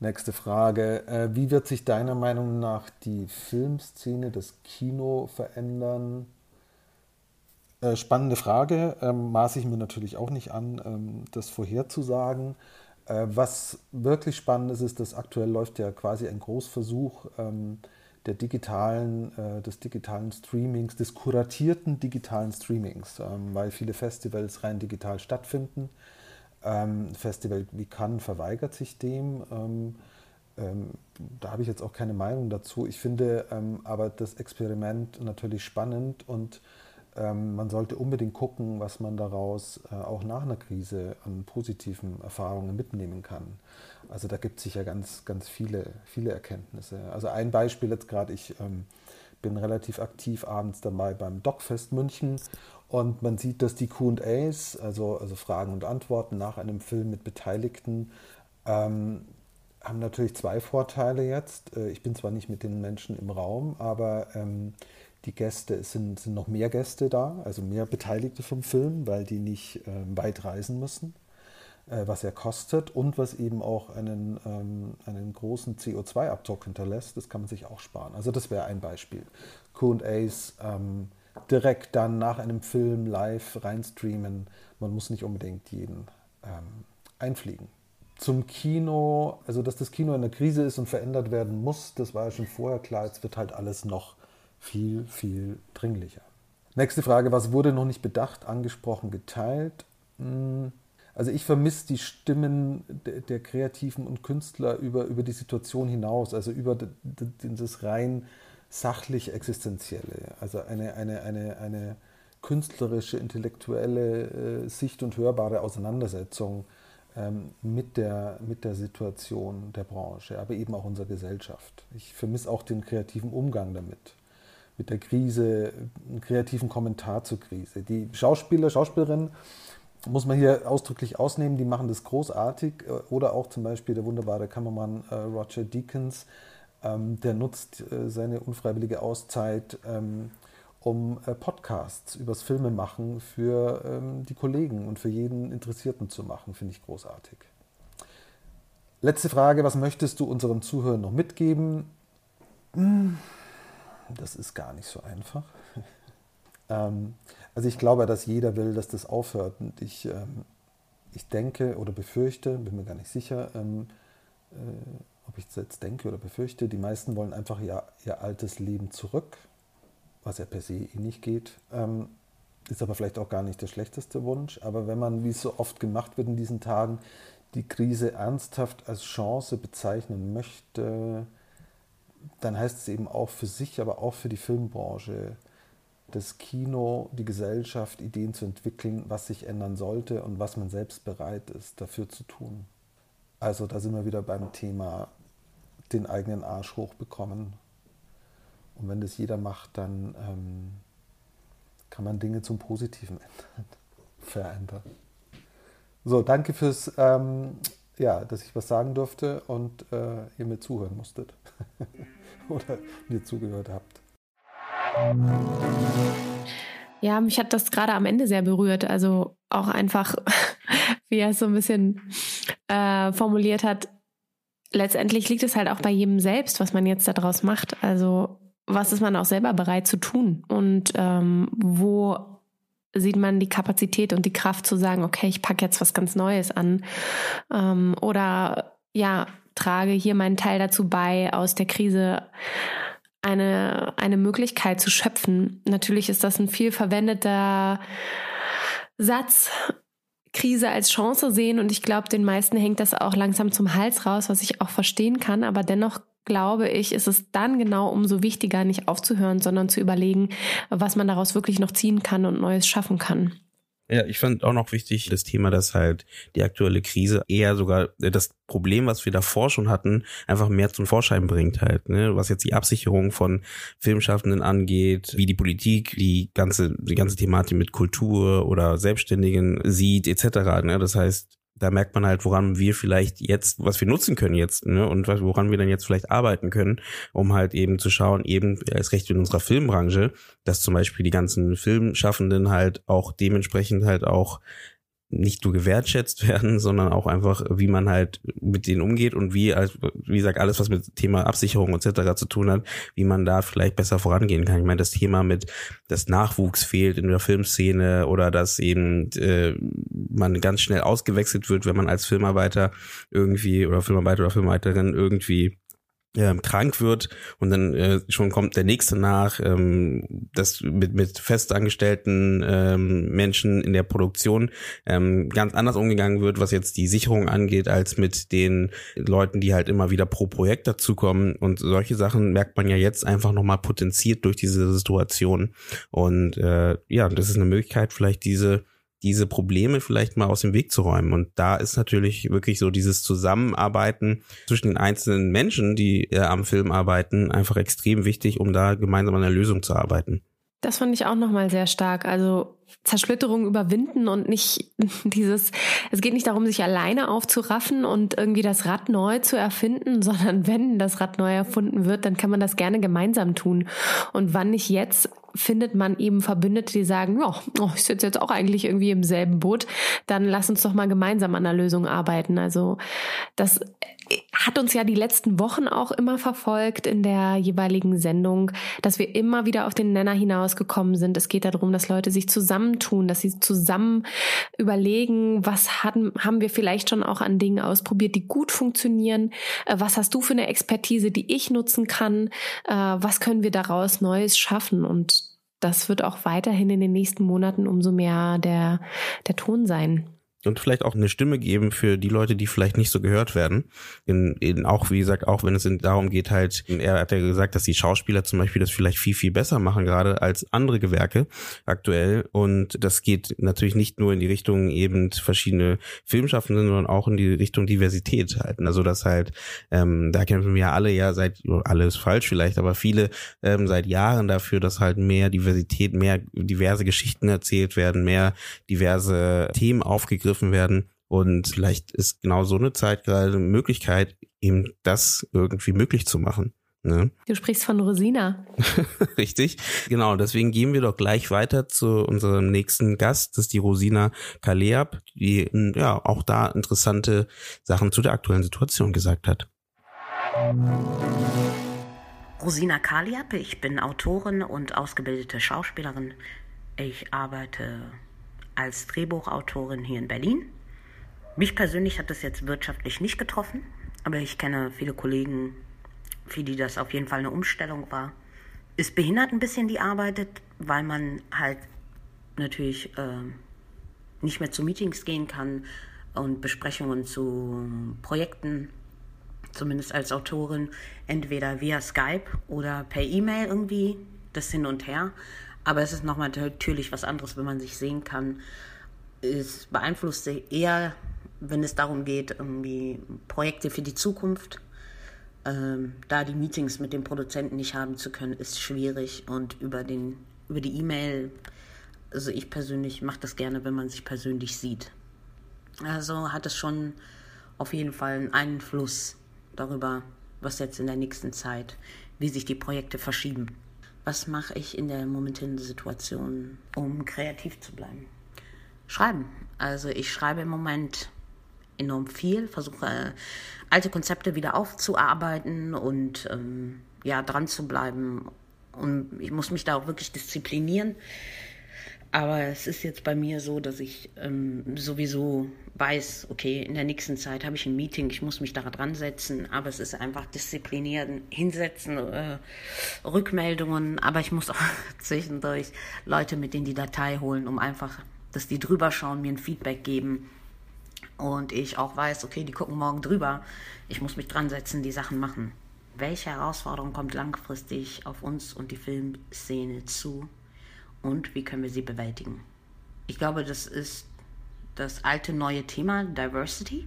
Speaker 8: Nächste Frage. Äh, wie wird sich deiner Meinung nach die Filmszene, das Kino verändern? Äh, spannende Frage. Ähm, maße ich mir natürlich auch nicht an, ähm, das vorherzusagen. Äh, was wirklich spannend ist, ist, dass aktuell läuft ja quasi ein Großversuch ähm, der digitalen, äh, des digitalen Streamings, des kuratierten digitalen Streamings, ähm, weil viele Festivals rein digital stattfinden. Ähm, Festival wie Cannes verweigert sich dem. Ähm, ähm, da habe ich jetzt auch keine Meinung dazu. Ich finde ähm, aber das Experiment natürlich spannend und ähm, man sollte unbedingt gucken, was man daraus äh, auch nach einer Krise an positiven Erfahrungen mitnehmen kann. Also da gibt es sicher ganz, ganz viele, viele Erkenntnisse. Also ein Beispiel jetzt gerade, ich ähm, bin relativ aktiv abends dabei beim Docfest München und man sieht, dass die QAs, also, also Fragen und Antworten nach einem Film mit Beteiligten, ähm, haben natürlich zwei Vorteile jetzt. Äh, ich bin zwar nicht mit den Menschen im Raum, aber ähm, die Gäste, sind, sind noch mehr Gäste da, also mehr Beteiligte vom Film, weil die nicht ähm, weit reisen müssen, äh, was er kostet und was eben auch einen, ähm, einen großen CO2-Abdruck hinterlässt. Das kann man sich auch sparen. Also das wäre ein Beispiel. QAs ähm, direkt dann nach einem Film live reinstreamen. Man muss nicht unbedingt jeden ähm, einfliegen. Zum Kino, also dass das Kino in der Krise ist und verändert werden muss, das war ja schon vorher klar. Jetzt wird halt alles noch viel, viel dringlicher. Nächste Frage, was wurde noch nicht bedacht, angesprochen, geteilt? Hm, also ich vermisse die Stimmen der, Kreativen und Künstler über, über die Situation hinaus, also über das rein sachlich Existenzielle, also eine, eine, eine, eine künstlerische, intellektuelle äh, Sicht und hörbare Auseinandersetzung ähm, mit, der, mit der Situation der Branche, aber eben auch unserer Gesellschaft. Ich vermisse auch den kreativen Umgang damit mit der Krise, einen kreativen Kommentar zur Krise. Die Schauspieler, Schauspielerinnen, muss man hier ausdrücklich ausnehmen, die machen das großartig. Äh, oder auch zum Beispiel der wunderbare Kameramann äh, Roger Deakins, ähm, der nutzt äh, seine unfreiwillige Auszeit, ähm, um Podcasts übers Filmemachen für ähm, die Kollegen und für jeden Interessierten zu machen. Finde ich großartig. Letzte Frage, was möchtest du unseren Zuhörern noch mitgeben? Hm das ist gar nicht so einfach. ähm, also ich glaube, dass jeder will, dass das aufhört. Und ich, ähm, ich denke oder befürchte, bin mir gar nicht sicher, ähm, äh, ob ich das jetzt denke oder befürchte, die meisten wollen einfach ihr, ihr altes Leben zurück, was ja per se eh nicht geht. Ist aber vielleicht auch gar nicht der schlechteste Wunsch. Aber wenn man, wie es so oft gemacht wird in diesen Tagen, die Krise ernsthaft als Chance bezeichnen möchte, dann heißt es eben auch für sich, aber auch für die Filmbranche, das Kino, die Gesellschaft, Ideen zu entwickeln, was sich ändern sollte und was man selbst bereit ist, dafür zu tun. Also da sind wir wieder beim Thema den eigenen Arsch hochbekommen. Und wenn das jeder macht, dann ähm, kann man Dinge zum Positiven ändern, verändern. So, danke fürs, ähm, ja, dass ich was sagen durfte und äh, ihr mir zuhören musstet. oder mir zugehört habt.
Speaker 2: Ja, mich hat das gerade am Ende sehr berührt. Also auch einfach, wie er es so ein bisschen äh, formuliert hat. Letztendlich liegt es halt auch bei jedem selbst, was man jetzt daraus macht. Also was ist man auch selber bereit zu tun und ähm, wo sieht man die Kapazität und die Kraft zu sagen, okay, ich packe jetzt was ganz Neues an. Ähm, oder ja, trage hier meinen Teil dazu bei, aus der Krise eine, eine Möglichkeit zu schöpfen. Natürlich ist das ein viel verwendeter Satz, Krise als Chance sehen. Und ich glaube, den meisten hängt das auch langsam zum Hals raus, was ich auch verstehen kann, aber dennoch glaube ich, ist es dann genau umso wichtiger, nicht aufzuhören, sondern zu überlegen, was man daraus wirklich noch ziehen kann und Neues schaffen kann.
Speaker 1: Ja, ich fand auch noch wichtig das Thema, dass halt die aktuelle Krise eher sogar das Problem, was wir davor schon hatten, einfach mehr zum Vorschein bringt halt, ne? was jetzt die Absicherung von Filmschaffenden angeht, wie die Politik die ganze die ganze Thematik mit Kultur oder Selbstständigen sieht etc. Ne? Das heißt, da merkt man halt, woran wir vielleicht jetzt, was wir nutzen können jetzt, ne, und woran wir dann jetzt vielleicht arbeiten können, um halt eben zu schauen, eben als recht in unserer Filmbranche, dass zum Beispiel die ganzen Filmschaffenden halt auch dementsprechend halt auch nicht nur gewertschätzt werden, sondern auch einfach, wie man halt mit denen umgeht und wie, wie gesagt, alles, was mit Thema Absicherung etc. zu tun hat, wie man da vielleicht besser vorangehen kann. Ich meine, das Thema mit, dass Nachwuchs fehlt in der Filmszene oder dass eben äh, man ganz schnell ausgewechselt wird, wenn man als Filmarbeiter irgendwie oder Filmarbeiter oder Filmarbeiterin irgendwie ähm, krank wird und dann äh, schon kommt der nächste nach, ähm, das mit, mit festangestellten ähm, Menschen in der Produktion ähm, ganz anders umgegangen wird, was jetzt die Sicherung angeht, als mit den Leuten, die halt immer wieder pro Projekt dazukommen. Und solche Sachen merkt man ja jetzt einfach nochmal potenziert durch diese Situation. Und äh, ja, das ist eine Möglichkeit, vielleicht diese diese Probleme vielleicht mal aus dem Weg zu räumen. Und da ist natürlich wirklich so dieses Zusammenarbeiten zwischen den einzelnen Menschen, die äh, am Film arbeiten, einfach extrem wichtig, um da gemeinsam an einer Lösung zu arbeiten.
Speaker 2: Das fand ich auch nochmal sehr stark. Also Zersplitterung überwinden und nicht dieses, es geht nicht darum, sich alleine aufzuraffen und irgendwie das Rad neu zu erfinden, sondern wenn das Rad neu erfunden wird, dann kann man das gerne gemeinsam tun. Und wann nicht jetzt, findet man eben Verbündete, die sagen, ja, oh, ich sitze jetzt auch eigentlich irgendwie im selben Boot, dann lass uns doch mal gemeinsam an der Lösung arbeiten. Also das hat uns ja die letzten Wochen auch immer verfolgt in der jeweiligen Sendung, dass wir immer wieder auf den Nenner hinausgekommen sind. Es geht darum, dass Leute sich zusammentun, dass sie zusammen überlegen, was hatten, haben wir vielleicht schon auch an Dingen ausprobiert, die gut funktionieren. Äh, was hast du für eine Expertise, die ich nutzen kann? Äh, was können wir daraus Neues schaffen? Und das wird auch weiterhin in den nächsten Monaten umso mehr der, der Ton sein
Speaker 1: und vielleicht auch eine Stimme geben für die Leute, die vielleicht nicht so gehört werden. In, in auch, wie gesagt, auch wenn es darum geht, halt, er hat ja gesagt, dass die Schauspieler zum Beispiel das vielleicht viel, viel besser machen, gerade als andere Gewerke aktuell. Und das geht natürlich nicht nur in die Richtung eben verschiedene Filmschaffende, sondern auch in die Richtung Diversität halten. Also das halt, ähm, da kämpfen wir ja alle ja seit, alles falsch vielleicht, aber viele ähm, seit Jahren dafür, dass halt mehr Diversität, mehr diverse Geschichten erzählt werden, mehr diverse Themen aufgegriffen aufgegriffen werden. Und vielleicht ist genau so eine Zeit gerade eine Möglichkeit, eben das irgendwie möglich zu machen. Ne?
Speaker 2: Du sprichst von Rosina.
Speaker 1: Richtig, genau. Deswegen gehen wir doch gleich weiter zu unserem nächsten Gast. Das ist die Rosina Kaleab, die ja auch da interessante Sachen zu der aktuellen Situation gesagt hat.
Speaker 9: Rosina Kaliap, ich bin Autorin und ausgebildete Schauspielerin. Ich arbeite als Drehbuchautorin hier in Berlin. Mich persönlich hat das jetzt wirtschaftlich nicht getroffen, aber ich kenne viele Kollegen, für die das auf jeden Fall eine Umstellung war. Es behindert ein bisschen die Arbeit, weil man halt natürlich äh, nicht mehr zu Meetings gehen kann und Besprechungen zu Projekten, zumindest als Autorin, entweder via Skype oder per E-Mail irgendwie, das hin und her. Aber es ist nochmal natürlich was anderes, wenn man sich sehen kann. Es beeinflusst eher, wenn es darum geht, irgendwie Projekte für die Zukunft. Ähm, da die Meetings mit dem Produzenten nicht haben zu können, ist schwierig. Und über, den, über die E-Mail, also ich persönlich mache das gerne, wenn man sich persönlich sieht. Also hat es schon auf jeden Fall einen Einfluss darüber, was jetzt in der nächsten Zeit, wie sich die Projekte verschieben was mache ich in der momentanen Situation, um kreativ zu bleiben? Schreiben. Also ich schreibe im Moment enorm viel, versuche äh, alte Konzepte wieder aufzuarbeiten und ähm, ja, dran zu bleiben. Und ich muss mich da auch wirklich disziplinieren, aber es ist jetzt bei mir so, dass ich ähm, sowieso weiß, okay, in der nächsten Zeit habe ich ein Meeting, ich muss mich da dran setzen, aber es ist einfach disziplinieren, hinsetzen, äh, Rückmeldungen, aber ich muss auch zwischendurch Leute mit in die Datei holen, um einfach, dass die drüber schauen, mir ein Feedback geben und ich auch weiß, okay, die gucken morgen drüber, ich muss mich dran setzen, die Sachen machen. Welche Herausforderung kommt langfristig auf uns und die Filmszene zu? und wie können wir sie bewältigen. Ich glaube, das ist das alte neue Thema Diversity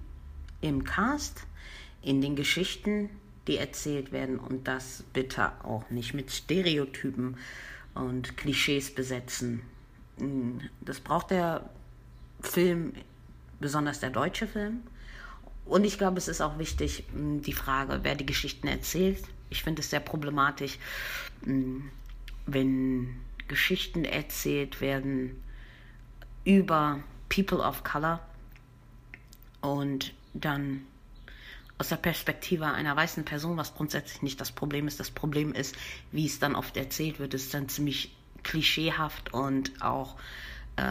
Speaker 9: im Cast, in den Geschichten, die erzählt werden und das bitte auch nicht mit Stereotypen und Klischees besetzen. Das braucht der Film, besonders der deutsche Film. Und ich glaube, es ist auch wichtig, die Frage, wer die Geschichten erzählt. Ich finde es sehr problematisch, wenn Geschichten erzählt werden über People of Color und dann aus der Perspektive einer weißen Person, was grundsätzlich nicht das Problem ist. Das Problem ist, wie es dann oft erzählt wird, ist dann ziemlich klischeehaft und auch äh,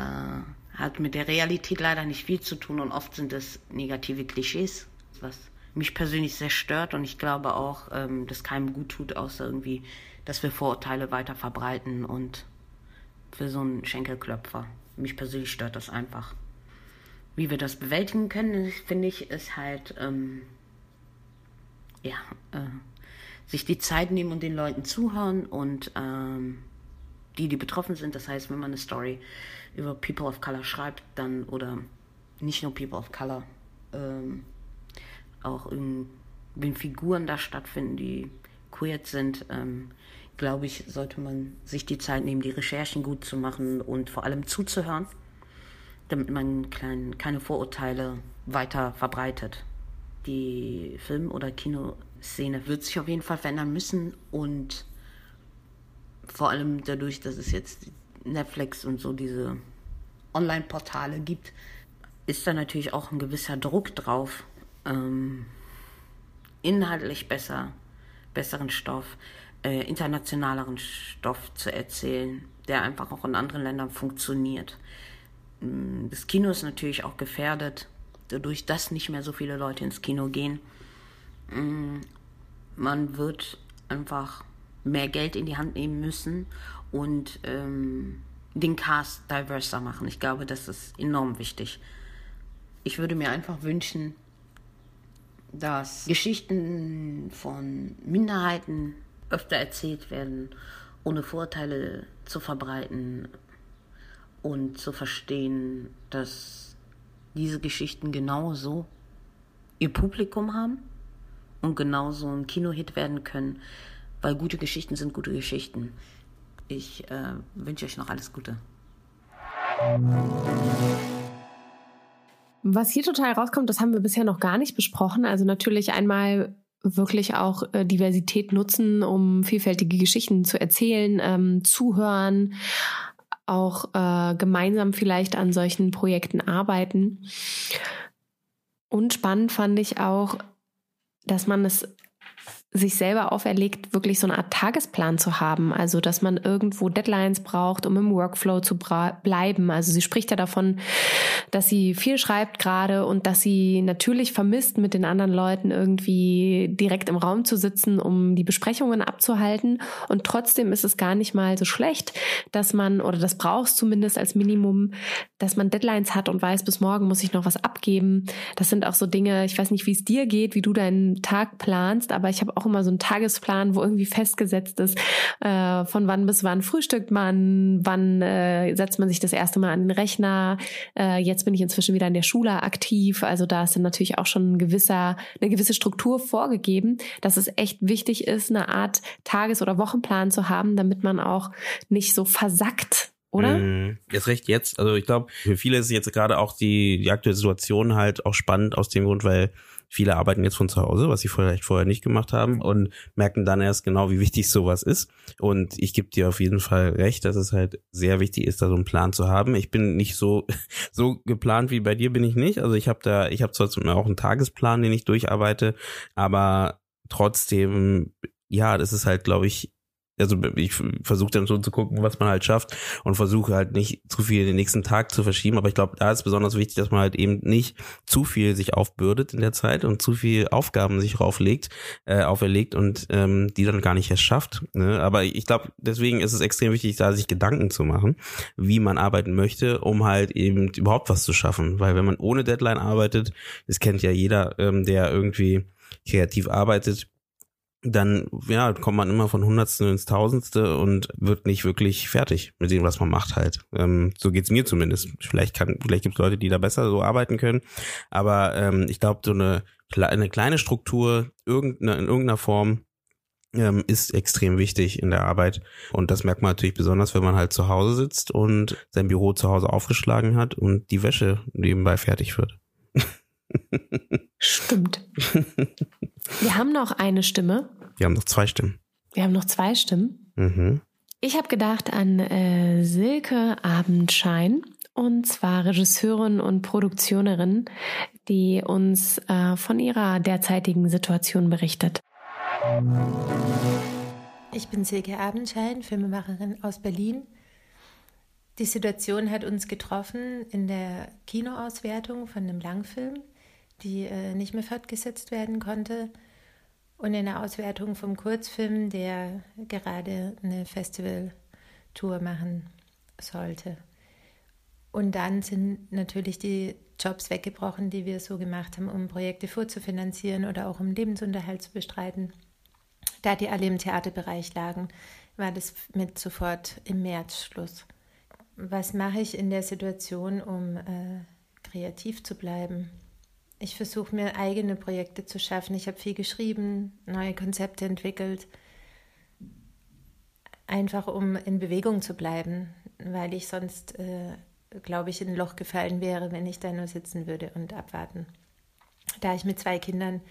Speaker 9: hat mit der Realität leider nicht viel zu tun und oft sind es negative Klischees, was mich persönlich sehr stört und ich glaube auch, ähm, dass keinem gut tut, außer irgendwie, dass wir Vorurteile weiter verbreiten und für so einen Schenkelklopfer. Mich persönlich stört das einfach. Wie wir das bewältigen können, finde ich, ist halt, ähm, ja, äh, sich die Zeit nehmen und den Leuten zuhören und ähm, die, die betroffen sind. Das heißt, wenn man eine Story über People of Color schreibt, dann oder nicht nur People of Color, ähm, auch wenn Figuren da stattfinden, die queer sind, ähm, glaube ich, sollte man sich die Zeit nehmen, die Recherchen gut zu machen und vor allem zuzuhören, damit man klein, keine Vorurteile weiter verbreitet. Die Film- oder Kinoszene wird sich auf jeden Fall verändern müssen und vor allem dadurch, dass es jetzt Netflix und so diese Online-Portale gibt, ist da natürlich auch ein gewisser Druck drauf, ähm, inhaltlich besser, besseren Stoff, äh, internationaleren Stoff zu erzählen, der einfach auch in anderen Ländern funktioniert. Mm, das Kino ist natürlich auch gefährdet, dadurch, dass nicht mehr so viele Leute ins Kino gehen. Mm, man wird einfach mehr Geld in die Hand nehmen müssen und ähm, den Cast diverser machen. Ich glaube, das ist enorm wichtig. Ich würde mir einfach wünschen, dass Geschichten von Minderheiten öfter erzählt werden, ohne Vorteile zu verbreiten und zu verstehen, dass diese Geschichten genauso ihr Publikum haben und genauso ein Kinohit werden können, weil gute Geschichten sind gute Geschichten. Ich äh, wünsche euch noch alles Gute.
Speaker 2: Was hier total rauskommt, das haben wir bisher noch gar nicht besprochen. Also natürlich einmal wirklich auch äh, Diversität nutzen, um vielfältige Geschichten zu erzählen, ähm, zuhören, auch äh, gemeinsam vielleicht an solchen Projekten arbeiten. Und spannend fand ich auch, dass man es sich selber auferlegt, wirklich so eine Art Tagesplan zu haben. Also, dass man irgendwo Deadlines braucht, um im Workflow zu bleiben. Also, sie spricht ja davon, dass sie viel schreibt gerade und dass sie natürlich vermisst, mit den anderen Leuten irgendwie direkt im Raum zu sitzen, um die Besprechungen abzuhalten. Und trotzdem ist es gar nicht mal so schlecht, dass man, oder das brauchst zumindest als Minimum, dass man Deadlines hat und weiß, bis morgen muss ich noch was abgeben. Das sind auch so Dinge, ich weiß nicht, wie es dir geht, wie du deinen Tag planst, aber ich habe auch immer so einen Tagesplan, wo irgendwie festgesetzt ist, äh, von wann bis wann frühstückt man, wann äh, setzt man sich das erste Mal an den Rechner. Äh, jetzt bin ich inzwischen wieder in der Schule aktiv. Also da ist dann natürlich auch schon ein gewisser, eine gewisse Struktur vorgegeben, dass es echt wichtig ist, eine Art Tages- oder Wochenplan zu haben, damit man auch nicht so versackt oder? Mm,
Speaker 1: jetzt recht jetzt. Also ich glaube, für viele ist jetzt gerade auch die, die aktuelle Situation halt auch spannend aus dem Grund, weil Viele arbeiten jetzt von zu Hause, was sie vielleicht vorher nicht gemacht haben und merken dann erst genau, wie wichtig sowas ist. Und ich gebe dir auf jeden Fall recht, dass es halt sehr wichtig ist, da so einen Plan zu haben. Ich bin nicht so so geplant wie bei dir bin ich nicht. Also ich habe da, ich habe zwar auch einen Tagesplan, den ich durcharbeite, aber trotzdem, ja, das ist halt, glaube ich, also ich versuche dann so zu gucken, was man halt schafft und versuche halt nicht zu viel den nächsten Tag zu verschieben. Aber ich glaube, da ist besonders wichtig, dass man halt eben nicht zu viel sich aufbürdet in der Zeit und zu viel Aufgaben sich rauflegt, äh, auferlegt und ähm, die dann gar nicht erst schafft. Ne? Aber ich glaube, deswegen ist es extrem wichtig, da sich Gedanken zu machen, wie man arbeiten möchte, um halt eben überhaupt was zu schaffen. Weil wenn man ohne Deadline arbeitet, das kennt ja jeder, ähm, der irgendwie kreativ arbeitet, dann ja, kommt man immer von Hundertste ins Tausendste und wird nicht wirklich fertig mit dem, was man macht halt. Ähm, so geht's mir zumindest. Vielleicht kann, vielleicht gibt's Leute, die da besser so arbeiten können. Aber ähm, ich glaube, so eine, eine kleine Struktur irgendeine, in irgendeiner Form ähm, ist extrem wichtig in der Arbeit. Und das merkt man natürlich besonders, wenn man halt zu Hause sitzt und sein Büro zu Hause aufgeschlagen hat und die Wäsche nebenbei fertig wird.
Speaker 2: Stimmt. Wir haben noch eine Stimme.
Speaker 1: Wir haben noch zwei Stimmen.
Speaker 2: Wir haben noch zwei Stimmen. Mhm. Ich habe gedacht an äh, Silke Abendschein und zwar Regisseurin und Produktionerin, die uns äh, von ihrer derzeitigen Situation berichtet.
Speaker 10: Ich bin Silke Abendschein, Filmemacherin aus Berlin. Die Situation hat uns getroffen in der Kinoauswertung von einem Langfilm die äh, nicht mehr fortgesetzt werden konnte und eine Auswertung vom Kurzfilm, der gerade eine Festivaltour machen sollte. Und dann sind natürlich die Jobs weggebrochen, die wir so gemacht haben, um Projekte vorzufinanzieren oder auch um Lebensunterhalt zu bestreiten. Da die alle im Theaterbereich lagen, war das mit sofort im März Schluss. Was mache ich in der Situation, um äh, kreativ zu bleiben? Ich versuche mir eigene Projekte zu schaffen. Ich habe viel geschrieben, neue Konzepte entwickelt, einfach um in Bewegung zu bleiben, weil ich sonst, äh, glaube ich, in ein Loch gefallen wäre, wenn ich da nur sitzen würde und abwarten. Da ich mit zwei Kindern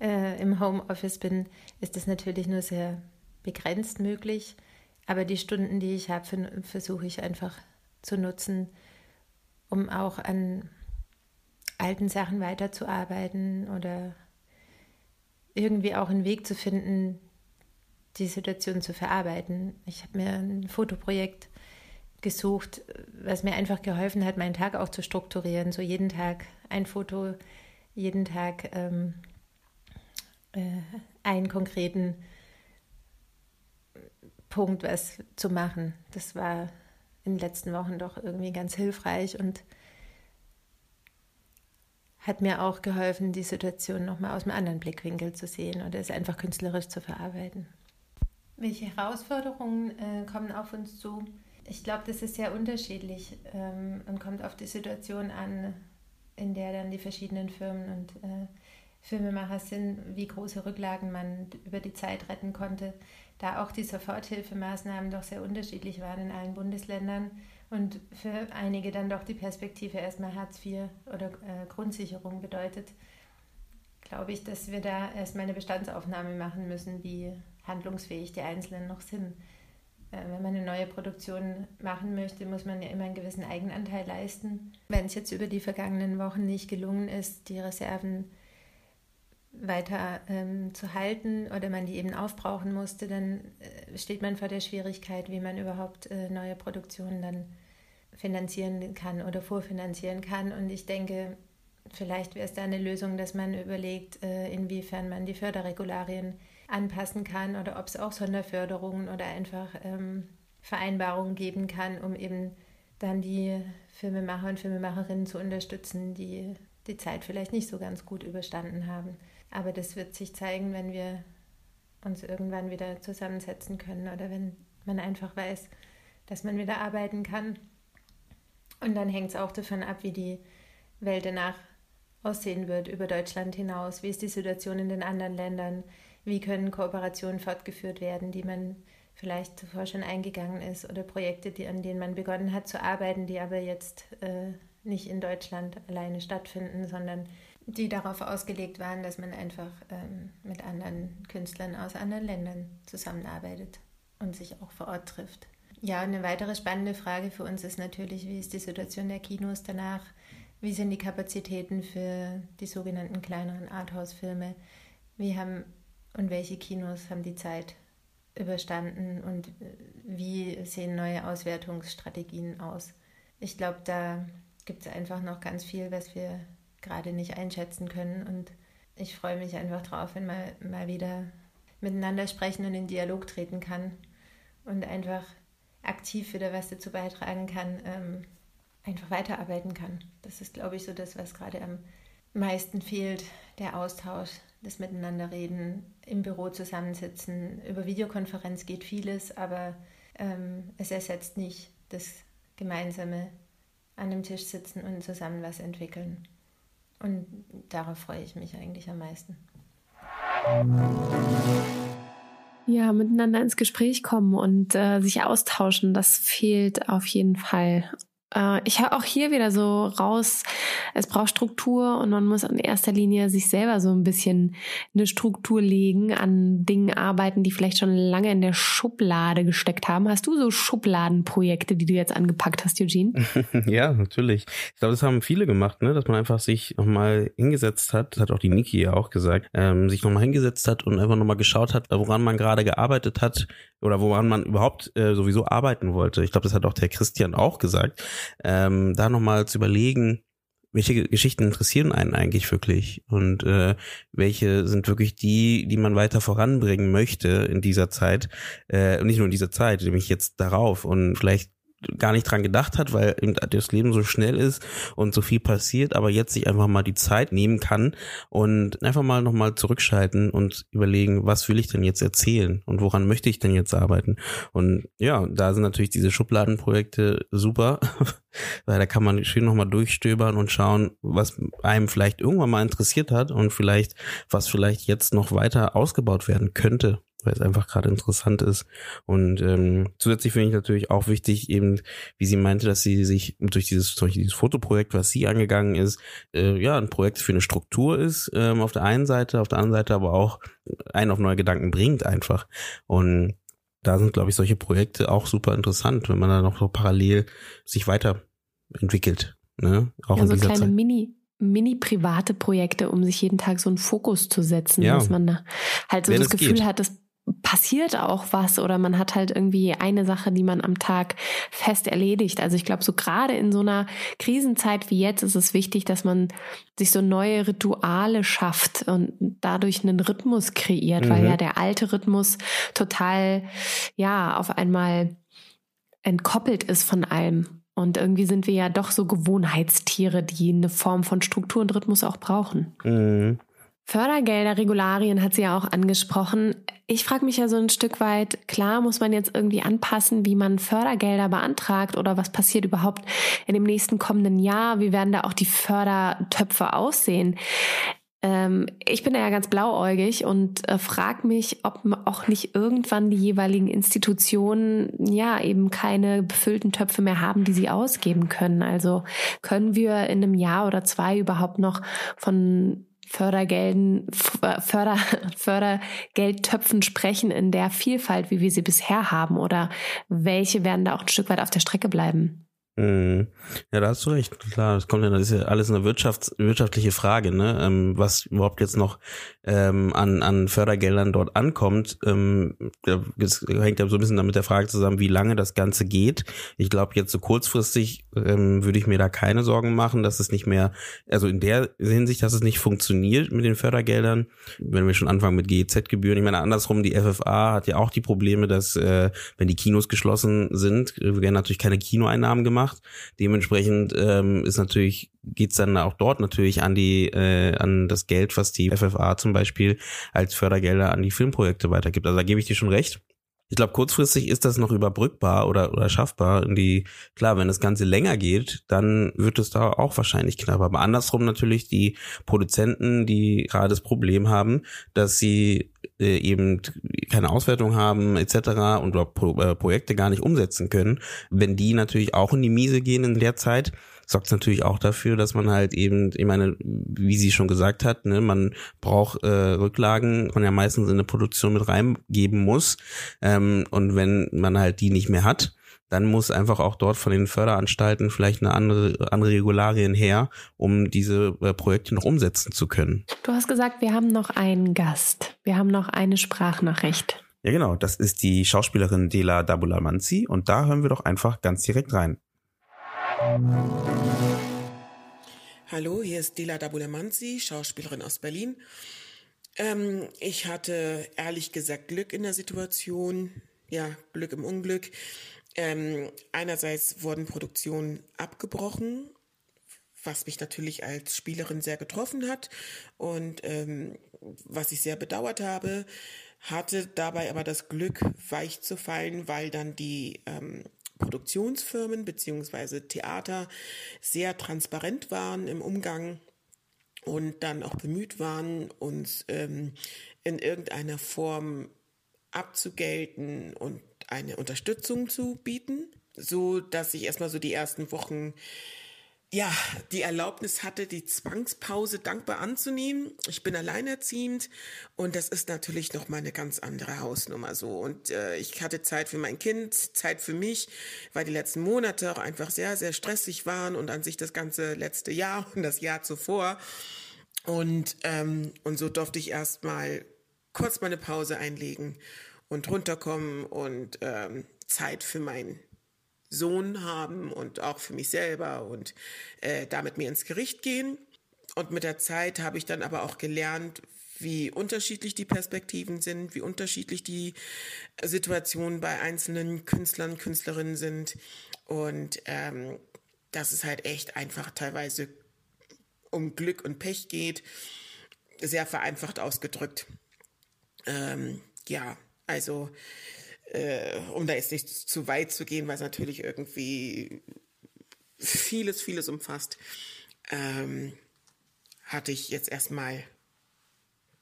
Speaker 10: äh, im Homeoffice bin, ist das natürlich nur sehr begrenzt möglich. Aber die Stunden, die ich habe, versuche ich einfach zu nutzen, um auch an alten Sachen weiterzuarbeiten oder irgendwie auch einen Weg zu finden, die Situation zu verarbeiten. Ich habe mir ein Fotoprojekt gesucht, was mir einfach geholfen hat, meinen Tag auch zu strukturieren. So jeden Tag ein Foto, jeden Tag ähm, äh, einen konkreten Punkt, was zu machen. Das war in den letzten Wochen doch irgendwie ganz hilfreich und hat mir auch geholfen, die Situation nochmal aus einem anderen Blickwinkel zu sehen oder es einfach künstlerisch zu verarbeiten. Welche Herausforderungen äh, kommen auf uns zu? Ich glaube, das ist sehr unterschiedlich ähm, und kommt auf die Situation an, in der dann die verschiedenen Firmen und äh, Filmemacher sind, wie große Rücklagen man über die Zeit retten konnte, da auch die Soforthilfemaßnahmen doch sehr unterschiedlich waren in allen Bundesländern und für einige dann doch die Perspektive erstmal Hartz IV oder äh, Grundsicherung bedeutet, glaube ich, dass wir da erstmal eine Bestandsaufnahme machen müssen, wie handlungsfähig die Einzelnen noch sind. Äh, wenn man eine neue Produktion machen möchte, muss man ja immer einen gewissen Eigenanteil leisten. Wenn es jetzt über die vergangenen Wochen nicht gelungen ist, die Reserven weiter ähm, zu halten oder man die eben aufbrauchen musste, dann äh, steht man vor der Schwierigkeit, wie man überhaupt äh, neue Produktionen dann finanzieren kann oder vorfinanzieren kann. Und ich denke, vielleicht wäre es da eine Lösung, dass man überlegt, äh, inwiefern man die Förderregularien anpassen kann oder ob es auch Sonderförderungen oder einfach ähm, Vereinbarungen geben kann, um eben dann die Filmemacher und Filmemacherinnen zu unterstützen, die die Zeit vielleicht nicht so ganz gut überstanden haben. Aber das wird sich zeigen, wenn wir uns irgendwann wieder zusammensetzen können oder wenn man einfach weiß, dass man wieder arbeiten kann. Und dann hängt es auch davon ab, wie die Welt danach aussehen wird über Deutschland hinaus. Wie ist die Situation in den anderen Ländern? Wie können Kooperationen fortgeführt werden, die man vielleicht zuvor schon eingegangen ist oder Projekte, die, an denen man begonnen hat zu arbeiten, die aber jetzt äh, nicht in Deutschland alleine stattfinden, sondern die darauf ausgelegt waren, dass man einfach ähm, mit anderen Künstlern aus anderen Ländern zusammenarbeitet und sich auch vor Ort trifft. Ja, eine weitere spannende Frage für uns ist natürlich, wie ist die Situation der Kinos danach? Wie sind die Kapazitäten für die sogenannten kleineren Arthouse-Filme? Wie haben und welche Kinos haben die Zeit überstanden und wie sehen neue Auswertungsstrategien aus? Ich glaube, da gibt es einfach noch ganz viel, was wir gerade nicht einschätzen können. Und ich freue mich einfach drauf, wenn man mal wieder miteinander sprechen und in Dialog treten kann und einfach aktiv wieder was dazu beitragen kann, ähm, einfach weiterarbeiten kann. Das ist, glaube ich, so das, was gerade am meisten fehlt, der Austausch, das Miteinanderreden, im Büro zusammensitzen. Über Videokonferenz geht vieles, aber ähm, es ersetzt nicht das gemeinsame an dem Tisch sitzen und zusammen was entwickeln. Und darauf freue ich mich eigentlich am meisten.
Speaker 2: Ja, miteinander ins Gespräch kommen und äh, sich austauschen, das fehlt auf jeden Fall. Äh, ich höre auch hier wieder so raus, es braucht Struktur und man muss in erster Linie sich selber so ein bisschen eine Struktur legen, an Dingen arbeiten, die vielleicht schon lange in der Schublade gesteckt haben. Hast du so Schubladenprojekte, die du jetzt angepackt hast, Eugene?
Speaker 1: ja, natürlich. Ich glaube, das haben viele gemacht, ne? dass man einfach sich nochmal hingesetzt hat, das hat auch die Niki ja auch gesagt, ähm, sich nochmal hingesetzt hat und einfach nochmal geschaut hat, woran man gerade gearbeitet hat oder woran man überhaupt äh, sowieso arbeiten wollte. Ich glaube, das hat auch der Christian auch gesagt ähm, da nochmal zu überlegen, welche Geschichten interessieren einen eigentlich wirklich? Und äh, welche sind wirklich die, die man weiter voranbringen möchte in dieser Zeit? Äh, und nicht nur in dieser Zeit, nämlich jetzt darauf. Und vielleicht gar nicht dran gedacht hat, weil das Leben so schnell ist und so viel passiert, aber jetzt sich einfach mal die Zeit nehmen kann und einfach mal nochmal zurückschalten und überlegen, was will ich denn jetzt erzählen und woran möchte ich denn jetzt arbeiten? Und ja, da sind natürlich diese Schubladenprojekte super, weil da kann man schön nochmal durchstöbern und schauen, was einem vielleicht irgendwann mal interessiert hat und vielleicht, was vielleicht jetzt noch weiter ausgebaut werden könnte weil es einfach gerade interessant ist. Und ähm, zusätzlich finde ich natürlich auch wichtig, eben, wie sie meinte, dass sie sich durch dieses, durch dieses Fotoprojekt, was sie angegangen ist, äh, ja, ein Projekt für eine Struktur ist, ähm, auf der einen Seite, auf der anderen Seite aber auch einen auf neue Gedanken bringt einfach. Und da sind, glaube ich, solche Projekte auch super interessant, wenn man da noch so parallel sich weiterentwickelt. Ne?
Speaker 2: Auch ja, so kleine Zeit. Mini, mini-private Projekte, um sich jeden Tag so einen Fokus zu setzen, ja. dass man da halt so Wenn das Gefühl geht. hat, dass passiert auch was oder man hat halt irgendwie eine Sache, die man am Tag fest erledigt. Also ich glaube, so gerade in so einer Krisenzeit wie jetzt ist es wichtig, dass man sich so neue Rituale schafft und dadurch einen Rhythmus kreiert, mhm. weil ja der alte Rhythmus total, ja, auf einmal entkoppelt ist von allem. Und irgendwie sind wir ja doch so Gewohnheitstiere, die eine Form von Struktur und Rhythmus auch brauchen. Mhm. Fördergelder, Regularien hat sie ja auch angesprochen. Ich frage mich ja so ein Stück weit, klar muss man jetzt irgendwie anpassen, wie man Fördergelder beantragt oder was passiert überhaupt in dem nächsten kommenden Jahr, wie werden da auch die Fördertöpfe aussehen. Ähm, ich bin ja ganz blauäugig und äh, frage mich, ob auch nicht irgendwann die jeweiligen Institutionen ja eben keine befüllten Töpfe mehr haben, die sie ausgeben können. Also können wir in einem Jahr oder zwei überhaupt noch von Fördergelden, Förder, Fördergeldtöpfen sprechen in der Vielfalt, wie wir sie bisher haben? Oder welche werden da auch ein Stück weit auf der Strecke bleiben?
Speaker 1: Mhm. Ja, da hast du recht. Klar, das kommt ja, das ist ja alles eine Wirtschafts-, wirtschaftliche Frage, ne? Ähm, was überhaupt jetzt noch ähm, an, an Fördergeldern dort ankommt. Ähm, das hängt ja so ein bisschen damit der Frage zusammen, wie lange das Ganze geht. Ich glaube, jetzt so kurzfristig ähm, würde ich mir da keine Sorgen machen, dass es nicht mehr, also in der Hinsicht, dass es nicht funktioniert mit den Fördergeldern, wenn wir schon anfangen mit GEZ-Gebühren. Ich meine, andersrum, die FFA hat ja auch die Probleme, dass, äh, wenn die Kinos geschlossen sind, werden natürlich keine Kinoeinnahmen gemacht gemacht. Dementsprechend ähm, ist natürlich geht's dann auch dort natürlich an die äh, an das Geld, was die FFA zum Beispiel als Fördergelder an die Filmprojekte weitergibt. Also da gebe ich dir schon recht. Ich glaube, kurzfristig ist das noch überbrückbar oder, oder schaffbar. In die, klar, wenn das Ganze länger geht, dann wird es da auch wahrscheinlich knapper. Aber andersrum natürlich die Produzenten, die gerade das Problem haben, dass sie äh, eben keine Auswertung haben etc. und Pro, äh, Projekte gar nicht umsetzen können, wenn die natürlich auch in die Miese gehen in der Zeit, sorgt es natürlich auch dafür, dass man halt eben, ich meine, wie sie schon gesagt hat, ne, man braucht äh, Rücklagen, man ja meistens in eine Produktion mit reingeben muss. Ähm, und wenn man halt die nicht mehr hat, dann muss einfach auch dort von den Förderanstalten vielleicht eine andere, andere Regularien her, um diese äh, Projekte noch umsetzen zu können.
Speaker 2: Du hast gesagt, wir haben noch einen Gast. Wir haben noch eine Sprachnachricht.
Speaker 1: Ja, genau. Das ist die Schauspielerin Dela Dabulamanzi und da hören wir doch einfach ganz direkt rein.
Speaker 11: Hallo, hier ist Dila Dabulamanzi, Schauspielerin aus Berlin. Ähm, ich hatte ehrlich gesagt Glück in der Situation, ja, Glück im Unglück. Ähm, einerseits wurden Produktionen abgebrochen, was mich natürlich als Spielerin sehr getroffen hat und ähm, was ich sehr bedauert habe, hatte dabei aber das Glück, weich zu fallen, weil dann die ähm, Produktionsfirmen beziehungsweise Theater sehr transparent waren im Umgang und dann auch bemüht waren, uns ähm, in irgendeiner Form abzugelten und eine Unterstützung zu bieten, so dass ich erstmal so die ersten Wochen ja, die Erlaubnis hatte, die Zwangspause dankbar anzunehmen. Ich bin alleinerziehend und das ist natürlich noch mal eine ganz andere Hausnummer so. Und äh, ich hatte Zeit für mein Kind, Zeit für mich, weil die letzten Monate auch einfach sehr, sehr stressig waren und an sich das ganze letzte Jahr und das Jahr zuvor. Und, ähm, und so durfte ich erstmal kurz meine Pause einlegen und runterkommen und ähm, Zeit für mein Sohn haben und auch für mich selber und äh, da mit mir ins Gericht gehen. Und mit der Zeit habe ich dann aber auch gelernt, wie unterschiedlich die Perspektiven sind, wie unterschiedlich die Situationen bei einzelnen Künstlern, Künstlerinnen sind. Und ähm, dass es halt echt einfach teilweise um Glück und Pech geht, sehr vereinfacht ausgedrückt. Ähm, ja, also äh, um da jetzt nicht zu weit zu gehen, weil es natürlich irgendwie vieles, vieles umfasst, ähm, hatte ich jetzt erstmal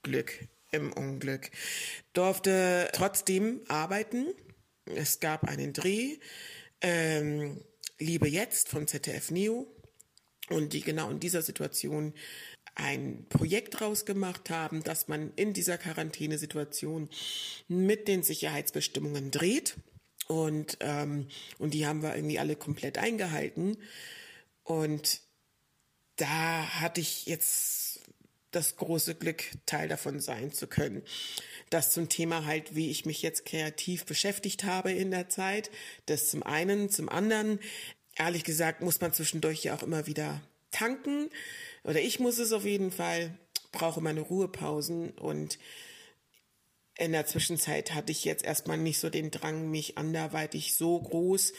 Speaker 11: Glück im Unglück. Durfte trotzdem arbeiten. Es gab einen Dreh. Ähm, Liebe jetzt vom ZDF Neo und die genau in dieser Situation ein Projekt rausgemacht haben, dass man in dieser Quarantänesituation mit den Sicherheitsbestimmungen dreht. Und, ähm, und die haben wir irgendwie alle komplett eingehalten. Und da hatte ich jetzt das große Glück, Teil davon sein zu können. Das zum Thema halt, wie ich mich jetzt kreativ beschäftigt habe in der Zeit. Das zum einen. Zum anderen, ehrlich gesagt, muss man zwischendurch ja auch immer wieder tanken. Oder ich muss es auf jeden Fall, brauche meine Ruhepausen und in der Zwischenzeit hatte ich jetzt erstmal nicht so den Drang, mich anderweitig so groß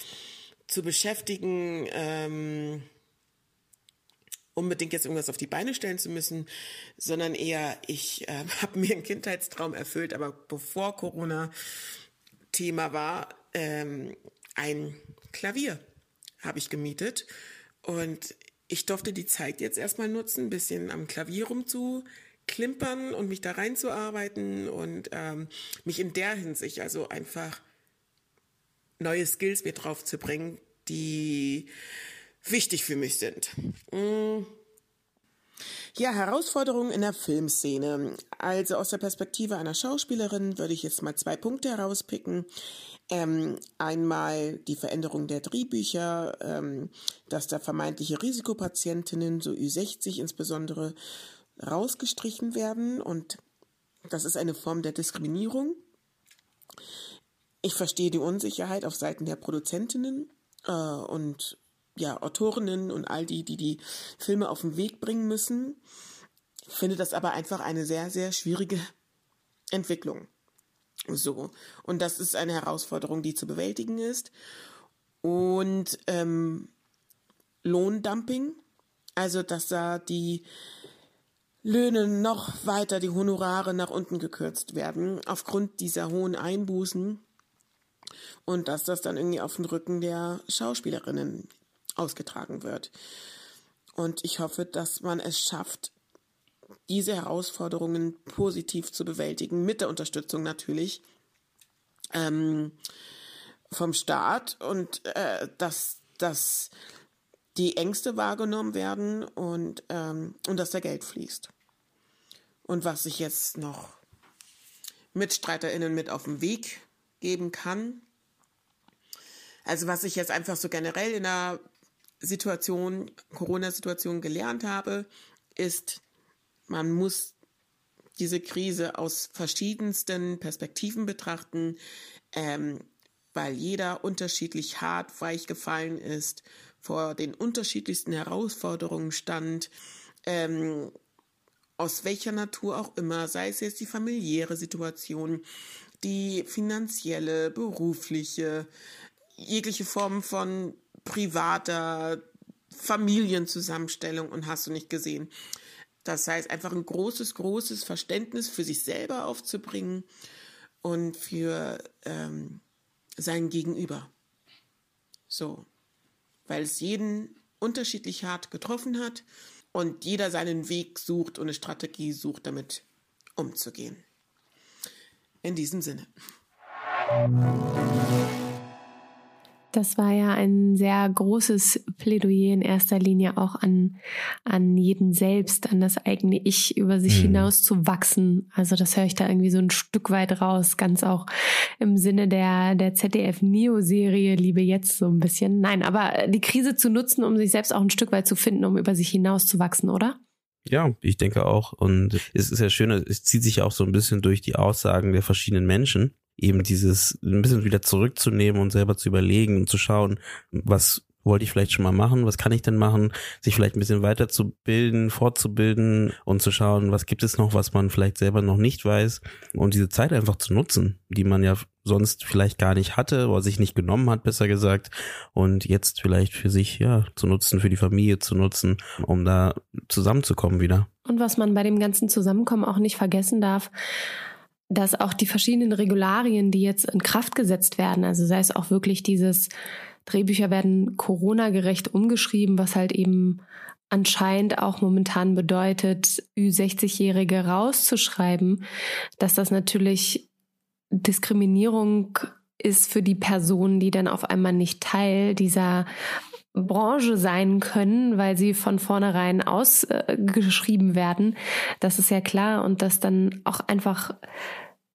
Speaker 11: zu beschäftigen. Ähm, unbedingt jetzt irgendwas auf die Beine stellen zu müssen, sondern eher, ich äh, habe mir einen Kindheitstraum erfüllt, aber bevor Corona Thema war, ähm, ein Klavier habe ich gemietet und ich durfte die Zeit jetzt erstmal nutzen, ein bisschen am Klavier rumzuklimpern und mich da reinzuarbeiten und ähm, mich in der Hinsicht also einfach neue Skills mir drauf zu bringen, die wichtig für mich sind. Mm. Ja, Herausforderungen in der Filmszene. Also aus der Perspektive einer Schauspielerin würde ich jetzt mal zwei Punkte herauspicken. Ähm, einmal die Veränderung der Drehbücher, ähm, dass da vermeintliche Risikopatientinnen, so Ü60 insbesondere, rausgestrichen werden und das ist eine Form der Diskriminierung. Ich verstehe die Unsicherheit auf Seiten der Produzentinnen äh, und ja, Autorinnen und all die, die die Filme auf den Weg bringen müssen. Ich finde das aber einfach eine sehr, sehr schwierige Entwicklung. So. Und das ist eine Herausforderung, die zu bewältigen ist. Und ähm, Lohndumping, also dass da die Löhne noch weiter, die Honorare nach unten gekürzt werden, aufgrund dieser hohen Einbußen. Und dass das dann irgendwie auf den Rücken der Schauspielerinnen ausgetragen wird. Und ich hoffe, dass man es schafft, diese Herausforderungen positiv zu bewältigen, mit der Unterstützung natürlich ähm, vom Staat und äh, dass, dass die Ängste wahrgenommen werden und, ähm, und dass der Geld fließt. Und was ich jetzt noch MitstreiterInnen mit auf den Weg geben kann, also was ich jetzt einfach so generell in der Situation, Corona-Situation gelernt habe, ist, man muss diese Krise aus verschiedensten Perspektiven betrachten, ähm, weil jeder unterschiedlich hart weich gefallen ist, vor den unterschiedlichsten Herausforderungen stand, ähm, aus welcher Natur auch immer, sei es jetzt die familiäre Situation, die finanzielle, berufliche, jegliche Form von privater Familienzusammenstellung und hast du nicht gesehen. Das heißt, einfach ein großes, großes Verständnis für sich selber aufzubringen und für ähm, sein Gegenüber. So, weil es jeden unterschiedlich hart getroffen hat und jeder seinen Weg sucht und eine Strategie sucht, damit umzugehen. In diesem Sinne.
Speaker 2: Das war ja ein sehr großes Plädoyer in erster Linie auch an, an jeden selbst, an das eigene Ich, über sich mhm. hinaus zu wachsen. Also das höre ich da irgendwie so ein Stück weit raus, ganz auch im Sinne der, der ZDF-Neo-Serie Liebe jetzt so ein bisschen. Nein, aber die Krise zu nutzen, um sich selbst auch ein Stück weit zu finden, um über sich hinaus zu wachsen, oder?
Speaker 1: Ja, ich denke auch. Und es ist ja schön, es zieht sich auch so ein bisschen durch die Aussagen der verschiedenen Menschen eben dieses ein bisschen wieder zurückzunehmen und selber zu überlegen und zu schauen, was wollte ich vielleicht schon mal machen, was kann ich denn machen, sich vielleicht ein bisschen weiterzubilden, fortzubilden und zu schauen, was gibt es noch, was man vielleicht selber noch nicht weiß und diese Zeit einfach zu nutzen, die man ja sonst vielleicht gar nicht hatte oder sich nicht genommen hat, besser gesagt, und jetzt vielleicht für sich, ja, zu nutzen, für die Familie zu nutzen, um da zusammenzukommen wieder.
Speaker 2: Und was man bei dem ganzen Zusammenkommen auch nicht vergessen darf, dass auch die verschiedenen Regularien, die jetzt in Kraft gesetzt werden, also sei es auch wirklich dieses Drehbücher werden Corona-gerecht umgeschrieben, was halt eben anscheinend auch momentan bedeutet, Ü60-Jährige rauszuschreiben, dass das natürlich Diskriminierung ist für die Personen, die dann auf einmal nicht Teil dieser Branche sein können, weil sie von vornherein ausgeschrieben werden. Das ist ja klar und dass dann auch einfach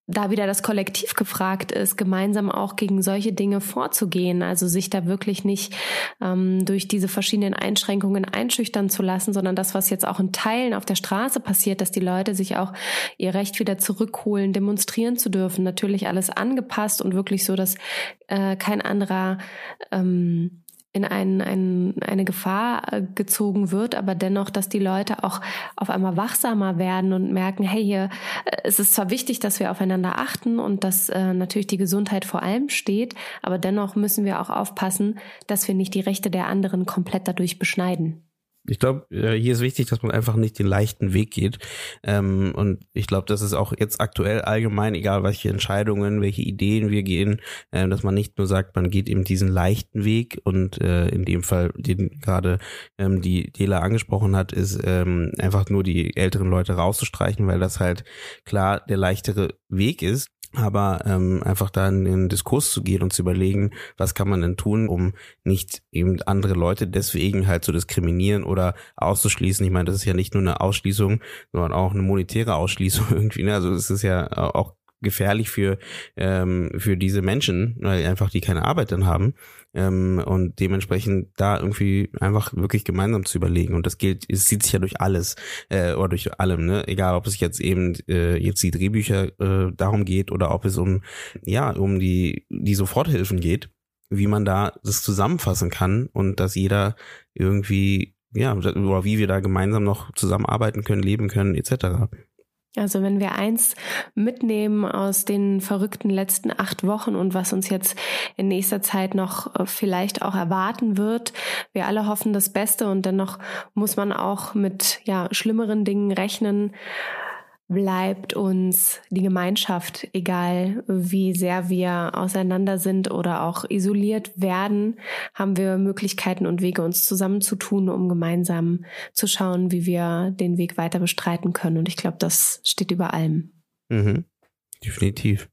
Speaker 2: da wieder das Kollektiv gefragt ist, gemeinsam auch gegen solche Dinge vorzugehen. Also sich da wirklich nicht ähm, durch diese verschiedenen Einschränkungen einschüchtern zu lassen, sondern das, was jetzt auch in Teilen auf der Straße passiert, dass die Leute sich auch ihr Recht wieder zurückholen, demonstrieren zu dürfen. Natürlich alles angepasst und wirklich so, dass äh, kein anderer ähm, in ein, ein, eine Gefahr äh, gezogen wird, aber dennoch, dass die Leute auch auf einmal wachsamer werden und merken, hey, hier äh, es ist zwar wichtig, dass wir aufeinander achten und dass äh, natürlich die Gesundheit vor allem steht, aber dennoch müssen wir auch aufpassen, dass wir nicht die Rechte der anderen komplett dadurch beschneiden
Speaker 1: ich glaube, äh, hier ist wichtig, dass man einfach nicht den leichten Weg geht. Ähm, und ich glaube, das ist auch jetzt aktuell allgemein, egal welche Entscheidungen, welche Ideen wir gehen, äh, dass man nicht nur sagt, man geht eben diesen leichten Weg und äh, in dem Fall, den gerade ähm, die Dela angesprochen hat, ist ähm, einfach nur die älteren Leute rauszustreichen, weil das halt klar der leichtere Weg ist aber ähm, einfach da in den Diskurs zu gehen und zu überlegen, was kann man denn tun, um nicht eben andere Leute deswegen halt zu diskriminieren oder auszuschließen. Ich meine, das ist ja nicht nur eine Ausschließung, sondern auch eine monetäre Ausschließung irgendwie. Ne? Also es ist ja auch gefährlich für ähm, für diese Menschen, weil einfach die keine Arbeit dann haben ähm, und dementsprechend da irgendwie einfach wirklich gemeinsam zu überlegen und das gilt, es zieht sich ja durch alles äh, oder durch allem, ne? Egal, ob es jetzt eben äh, jetzt die Drehbücher äh, darum geht oder ob es um ja um die die Soforthilfen geht, wie man da das zusammenfassen kann und dass jeder irgendwie ja oder wie wir da gemeinsam noch zusammenarbeiten können, leben können etc.
Speaker 2: Also wenn wir eins mitnehmen aus den verrückten letzten acht Wochen und was uns jetzt in nächster Zeit noch äh, vielleicht auch erwarten wird, wir alle hoffen das Beste und dennoch muss man auch mit ja schlimmeren Dingen rechnen bleibt uns die Gemeinschaft, egal wie sehr wir auseinander sind oder auch isoliert werden, haben wir Möglichkeiten und Wege, uns zusammenzutun, um gemeinsam zu schauen, wie wir den Weg weiter bestreiten können. Und ich glaube, das steht über allem.
Speaker 1: Mhm. Definitiv.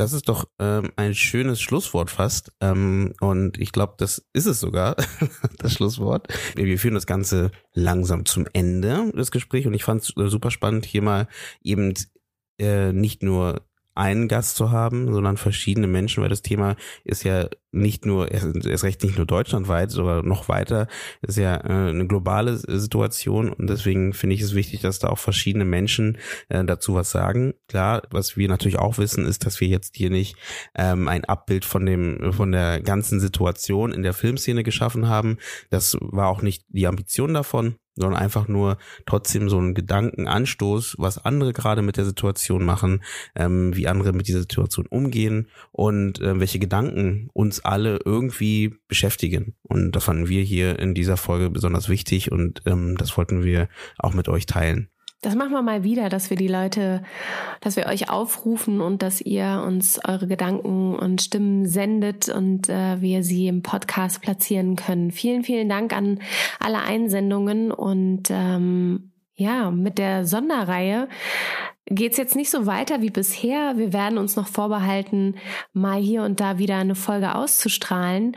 Speaker 1: Das ist doch ähm, ein schönes Schlusswort fast. Ähm, und ich glaube, das ist es sogar, das Schlusswort. Wir führen das Ganze langsam zum Ende des Gesprächs und ich fand es äh, super spannend, hier mal eben äh, nicht nur einen Gast zu haben, sondern verschiedene Menschen, weil das Thema ist ja nicht nur, erst recht nicht nur deutschlandweit, sondern noch weiter, ist ja äh, eine globale Situation und deswegen finde ich es wichtig, dass da auch verschiedene Menschen äh, dazu was sagen. Klar, was wir natürlich auch wissen, ist, dass wir jetzt hier nicht ähm, ein Abbild von dem, von der ganzen Situation in der Filmszene geschaffen haben. Das war auch nicht die Ambition davon sondern einfach nur trotzdem so ein Gedankenanstoß, was andere gerade mit der Situation machen, ähm, wie andere mit dieser Situation umgehen und äh, welche Gedanken uns alle irgendwie beschäftigen. Und das fanden wir hier in dieser Folge besonders wichtig und ähm, das wollten wir auch mit euch teilen.
Speaker 2: Das machen wir mal wieder, dass wir die Leute, dass wir euch aufrufen und dass ihr uns eure Gedanken und Stimmen sendet und äh, wir sie im Podcast platzieren können. Vielen, vielen Dank an alle Einsendungen und ähm, ja, mit der Sonderreihe geht's jetzt nicht so weiter wie bisher. Wir werden uns noch vorbehalten, mal hier und da wieder eine Folge auszustrahlen.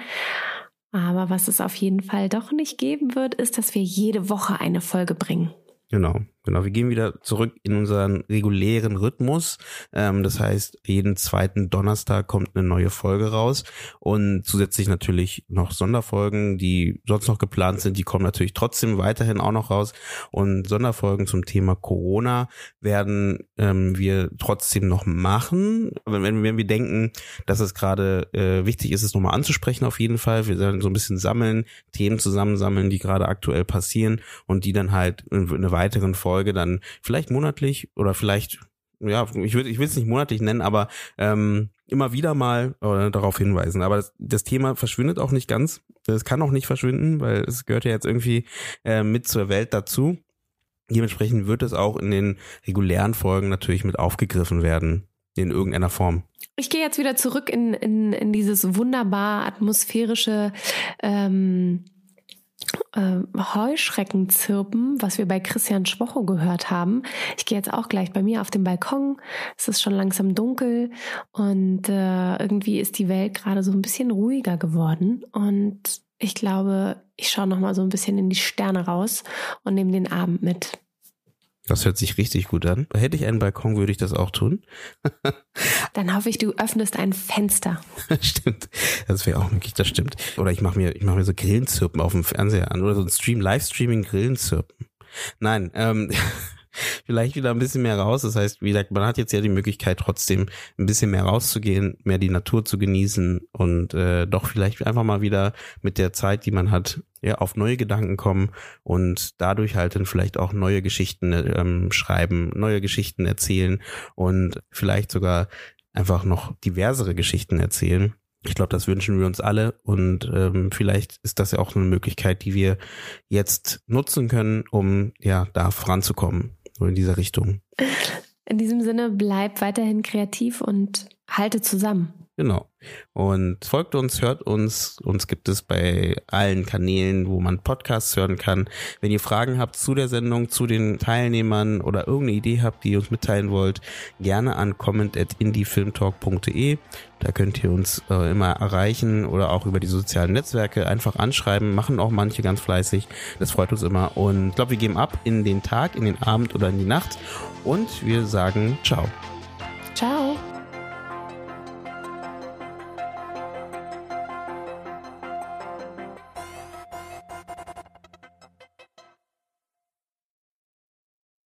Speaker 2: Aber was es auf jeden Fall doch nicht geben wird, ist, dass wir jede Woche eine Folge bringen.
Speaker 1: Genau. Genau, wir gehen wieder zurück in unseren regulären Rhythmus. Ähm, das heißt, jeden zweiten Donnerstag kommt eine neue Folge raus und zusätzlich natürlich noch Sonderfolgen, die sonst noch geplant sind, die kommen natürlich trotzdem weiterhin auch noch raus. Und Sonderfolgen zum Thema Corona werden ähm, wir trotzdem noch machen. Wenn, wenn wir denken, dass es gerade äh, wichtig ist, es nochmal anzusprechen auf jeden Fall. Wir werden so ein bisschen sammeln, Themen zusammensammeln, die gerade aktuell passieren und die dann halt in, in einer weiteren Folge Folge dann vielleicht monatlich oder vielleicht, ja, ich will ich es nicht monatlich nennen, aber ähm, immer wieder mal äh, darauf hinweisen. Aber das, das Thema verschwindet auch nicht ganz. Es kann auch nicht verschwinden, weil es gehört ja jetzt irgendwie äh, mit zur Welt dazu. Dementsprechend wird es auch in den regulären Folgen natürlich mit aufgegriffen werden, in irgendeiner Form.
Speaker 2: Ich gehe jetzt wieder zurück in, in, in dieses wunderbar atmosphärische ähm, äh, Heuschreckenzirpen, was wir bei Christian Schwocho gehört haben. Ich gehe jetzt auch gleich bei mir auf den Balkon. Es ist schon langsam dunkel und äh, irgendwie ist die Welt gerade so ein bisschen ruhiger geworden. Und ich glaube, ich schaue noch mal so ein bisschen in die Sterne raus und nehme den Abend mit.
Speaker 1: Das hört sich richtig gut an. Hätte ich einen Balkon, würde ich das auch tun.
Speaker 2: Dann hoffe ich, du öffnest ein Fenster.
Speaker 1: stimmt. Das wäre auch möglich, das stimmt. Oder ich mache mir, ich mache mir so Grillenzirpen auf dem Fernseher an oder so ein Stream, Livestreaming Grillenzirpen. Nein, ähm, vielleicht wieder ein bisschen mehr raus. Das heißt, wie gesagt, man hat jetzt ja die Möglichkeit, trotzdem ein bisschen mehr rauszugehen, mehr die Natur zu genießen und äh, doch vielleicht einfach mal wieder mit der Zeit, die man hat, ja, auf neue Gedanken kommen und dadurch halt dann vielleicht auch neue Geschichten ähm, schreiben, neue Geschichten erzählen und vielleicht sogar einfach noch diversere Geschichten erzählen. Ich glaube, das wünschen wir uns alle und ähm, vielleicht ist das ja auch eine Möglichkeit, die wir jetzt nutzen können, um ja da voranzukommen so in dieser Richtung.
Speaker 2: In diesem Sinne, bleib weiterhin kreativ und halte zusammen.
Speaker 1: Genau. Und folgt uns, hört uns. Uns gibt es bei allen Kanälen, wo man Podcasts hören kann. Wenn ihr Fragen habt zu der Sendung, zu den Teilnehmern oder irgendeine Idee habt, die ihr uns mitteilen wollt, gerne an comment.indiefilmtalk.de. Da könnt ihr uns äh, immer erreichen oder auch über die sozialen Netzwerke einfach anschreiben. Machen auch manche ganz fleißig. Das freut uns immer. Und ich glaube, wir geben ab in den Tag, in den Abend oder in die Nacht. Und wir sagen ciao.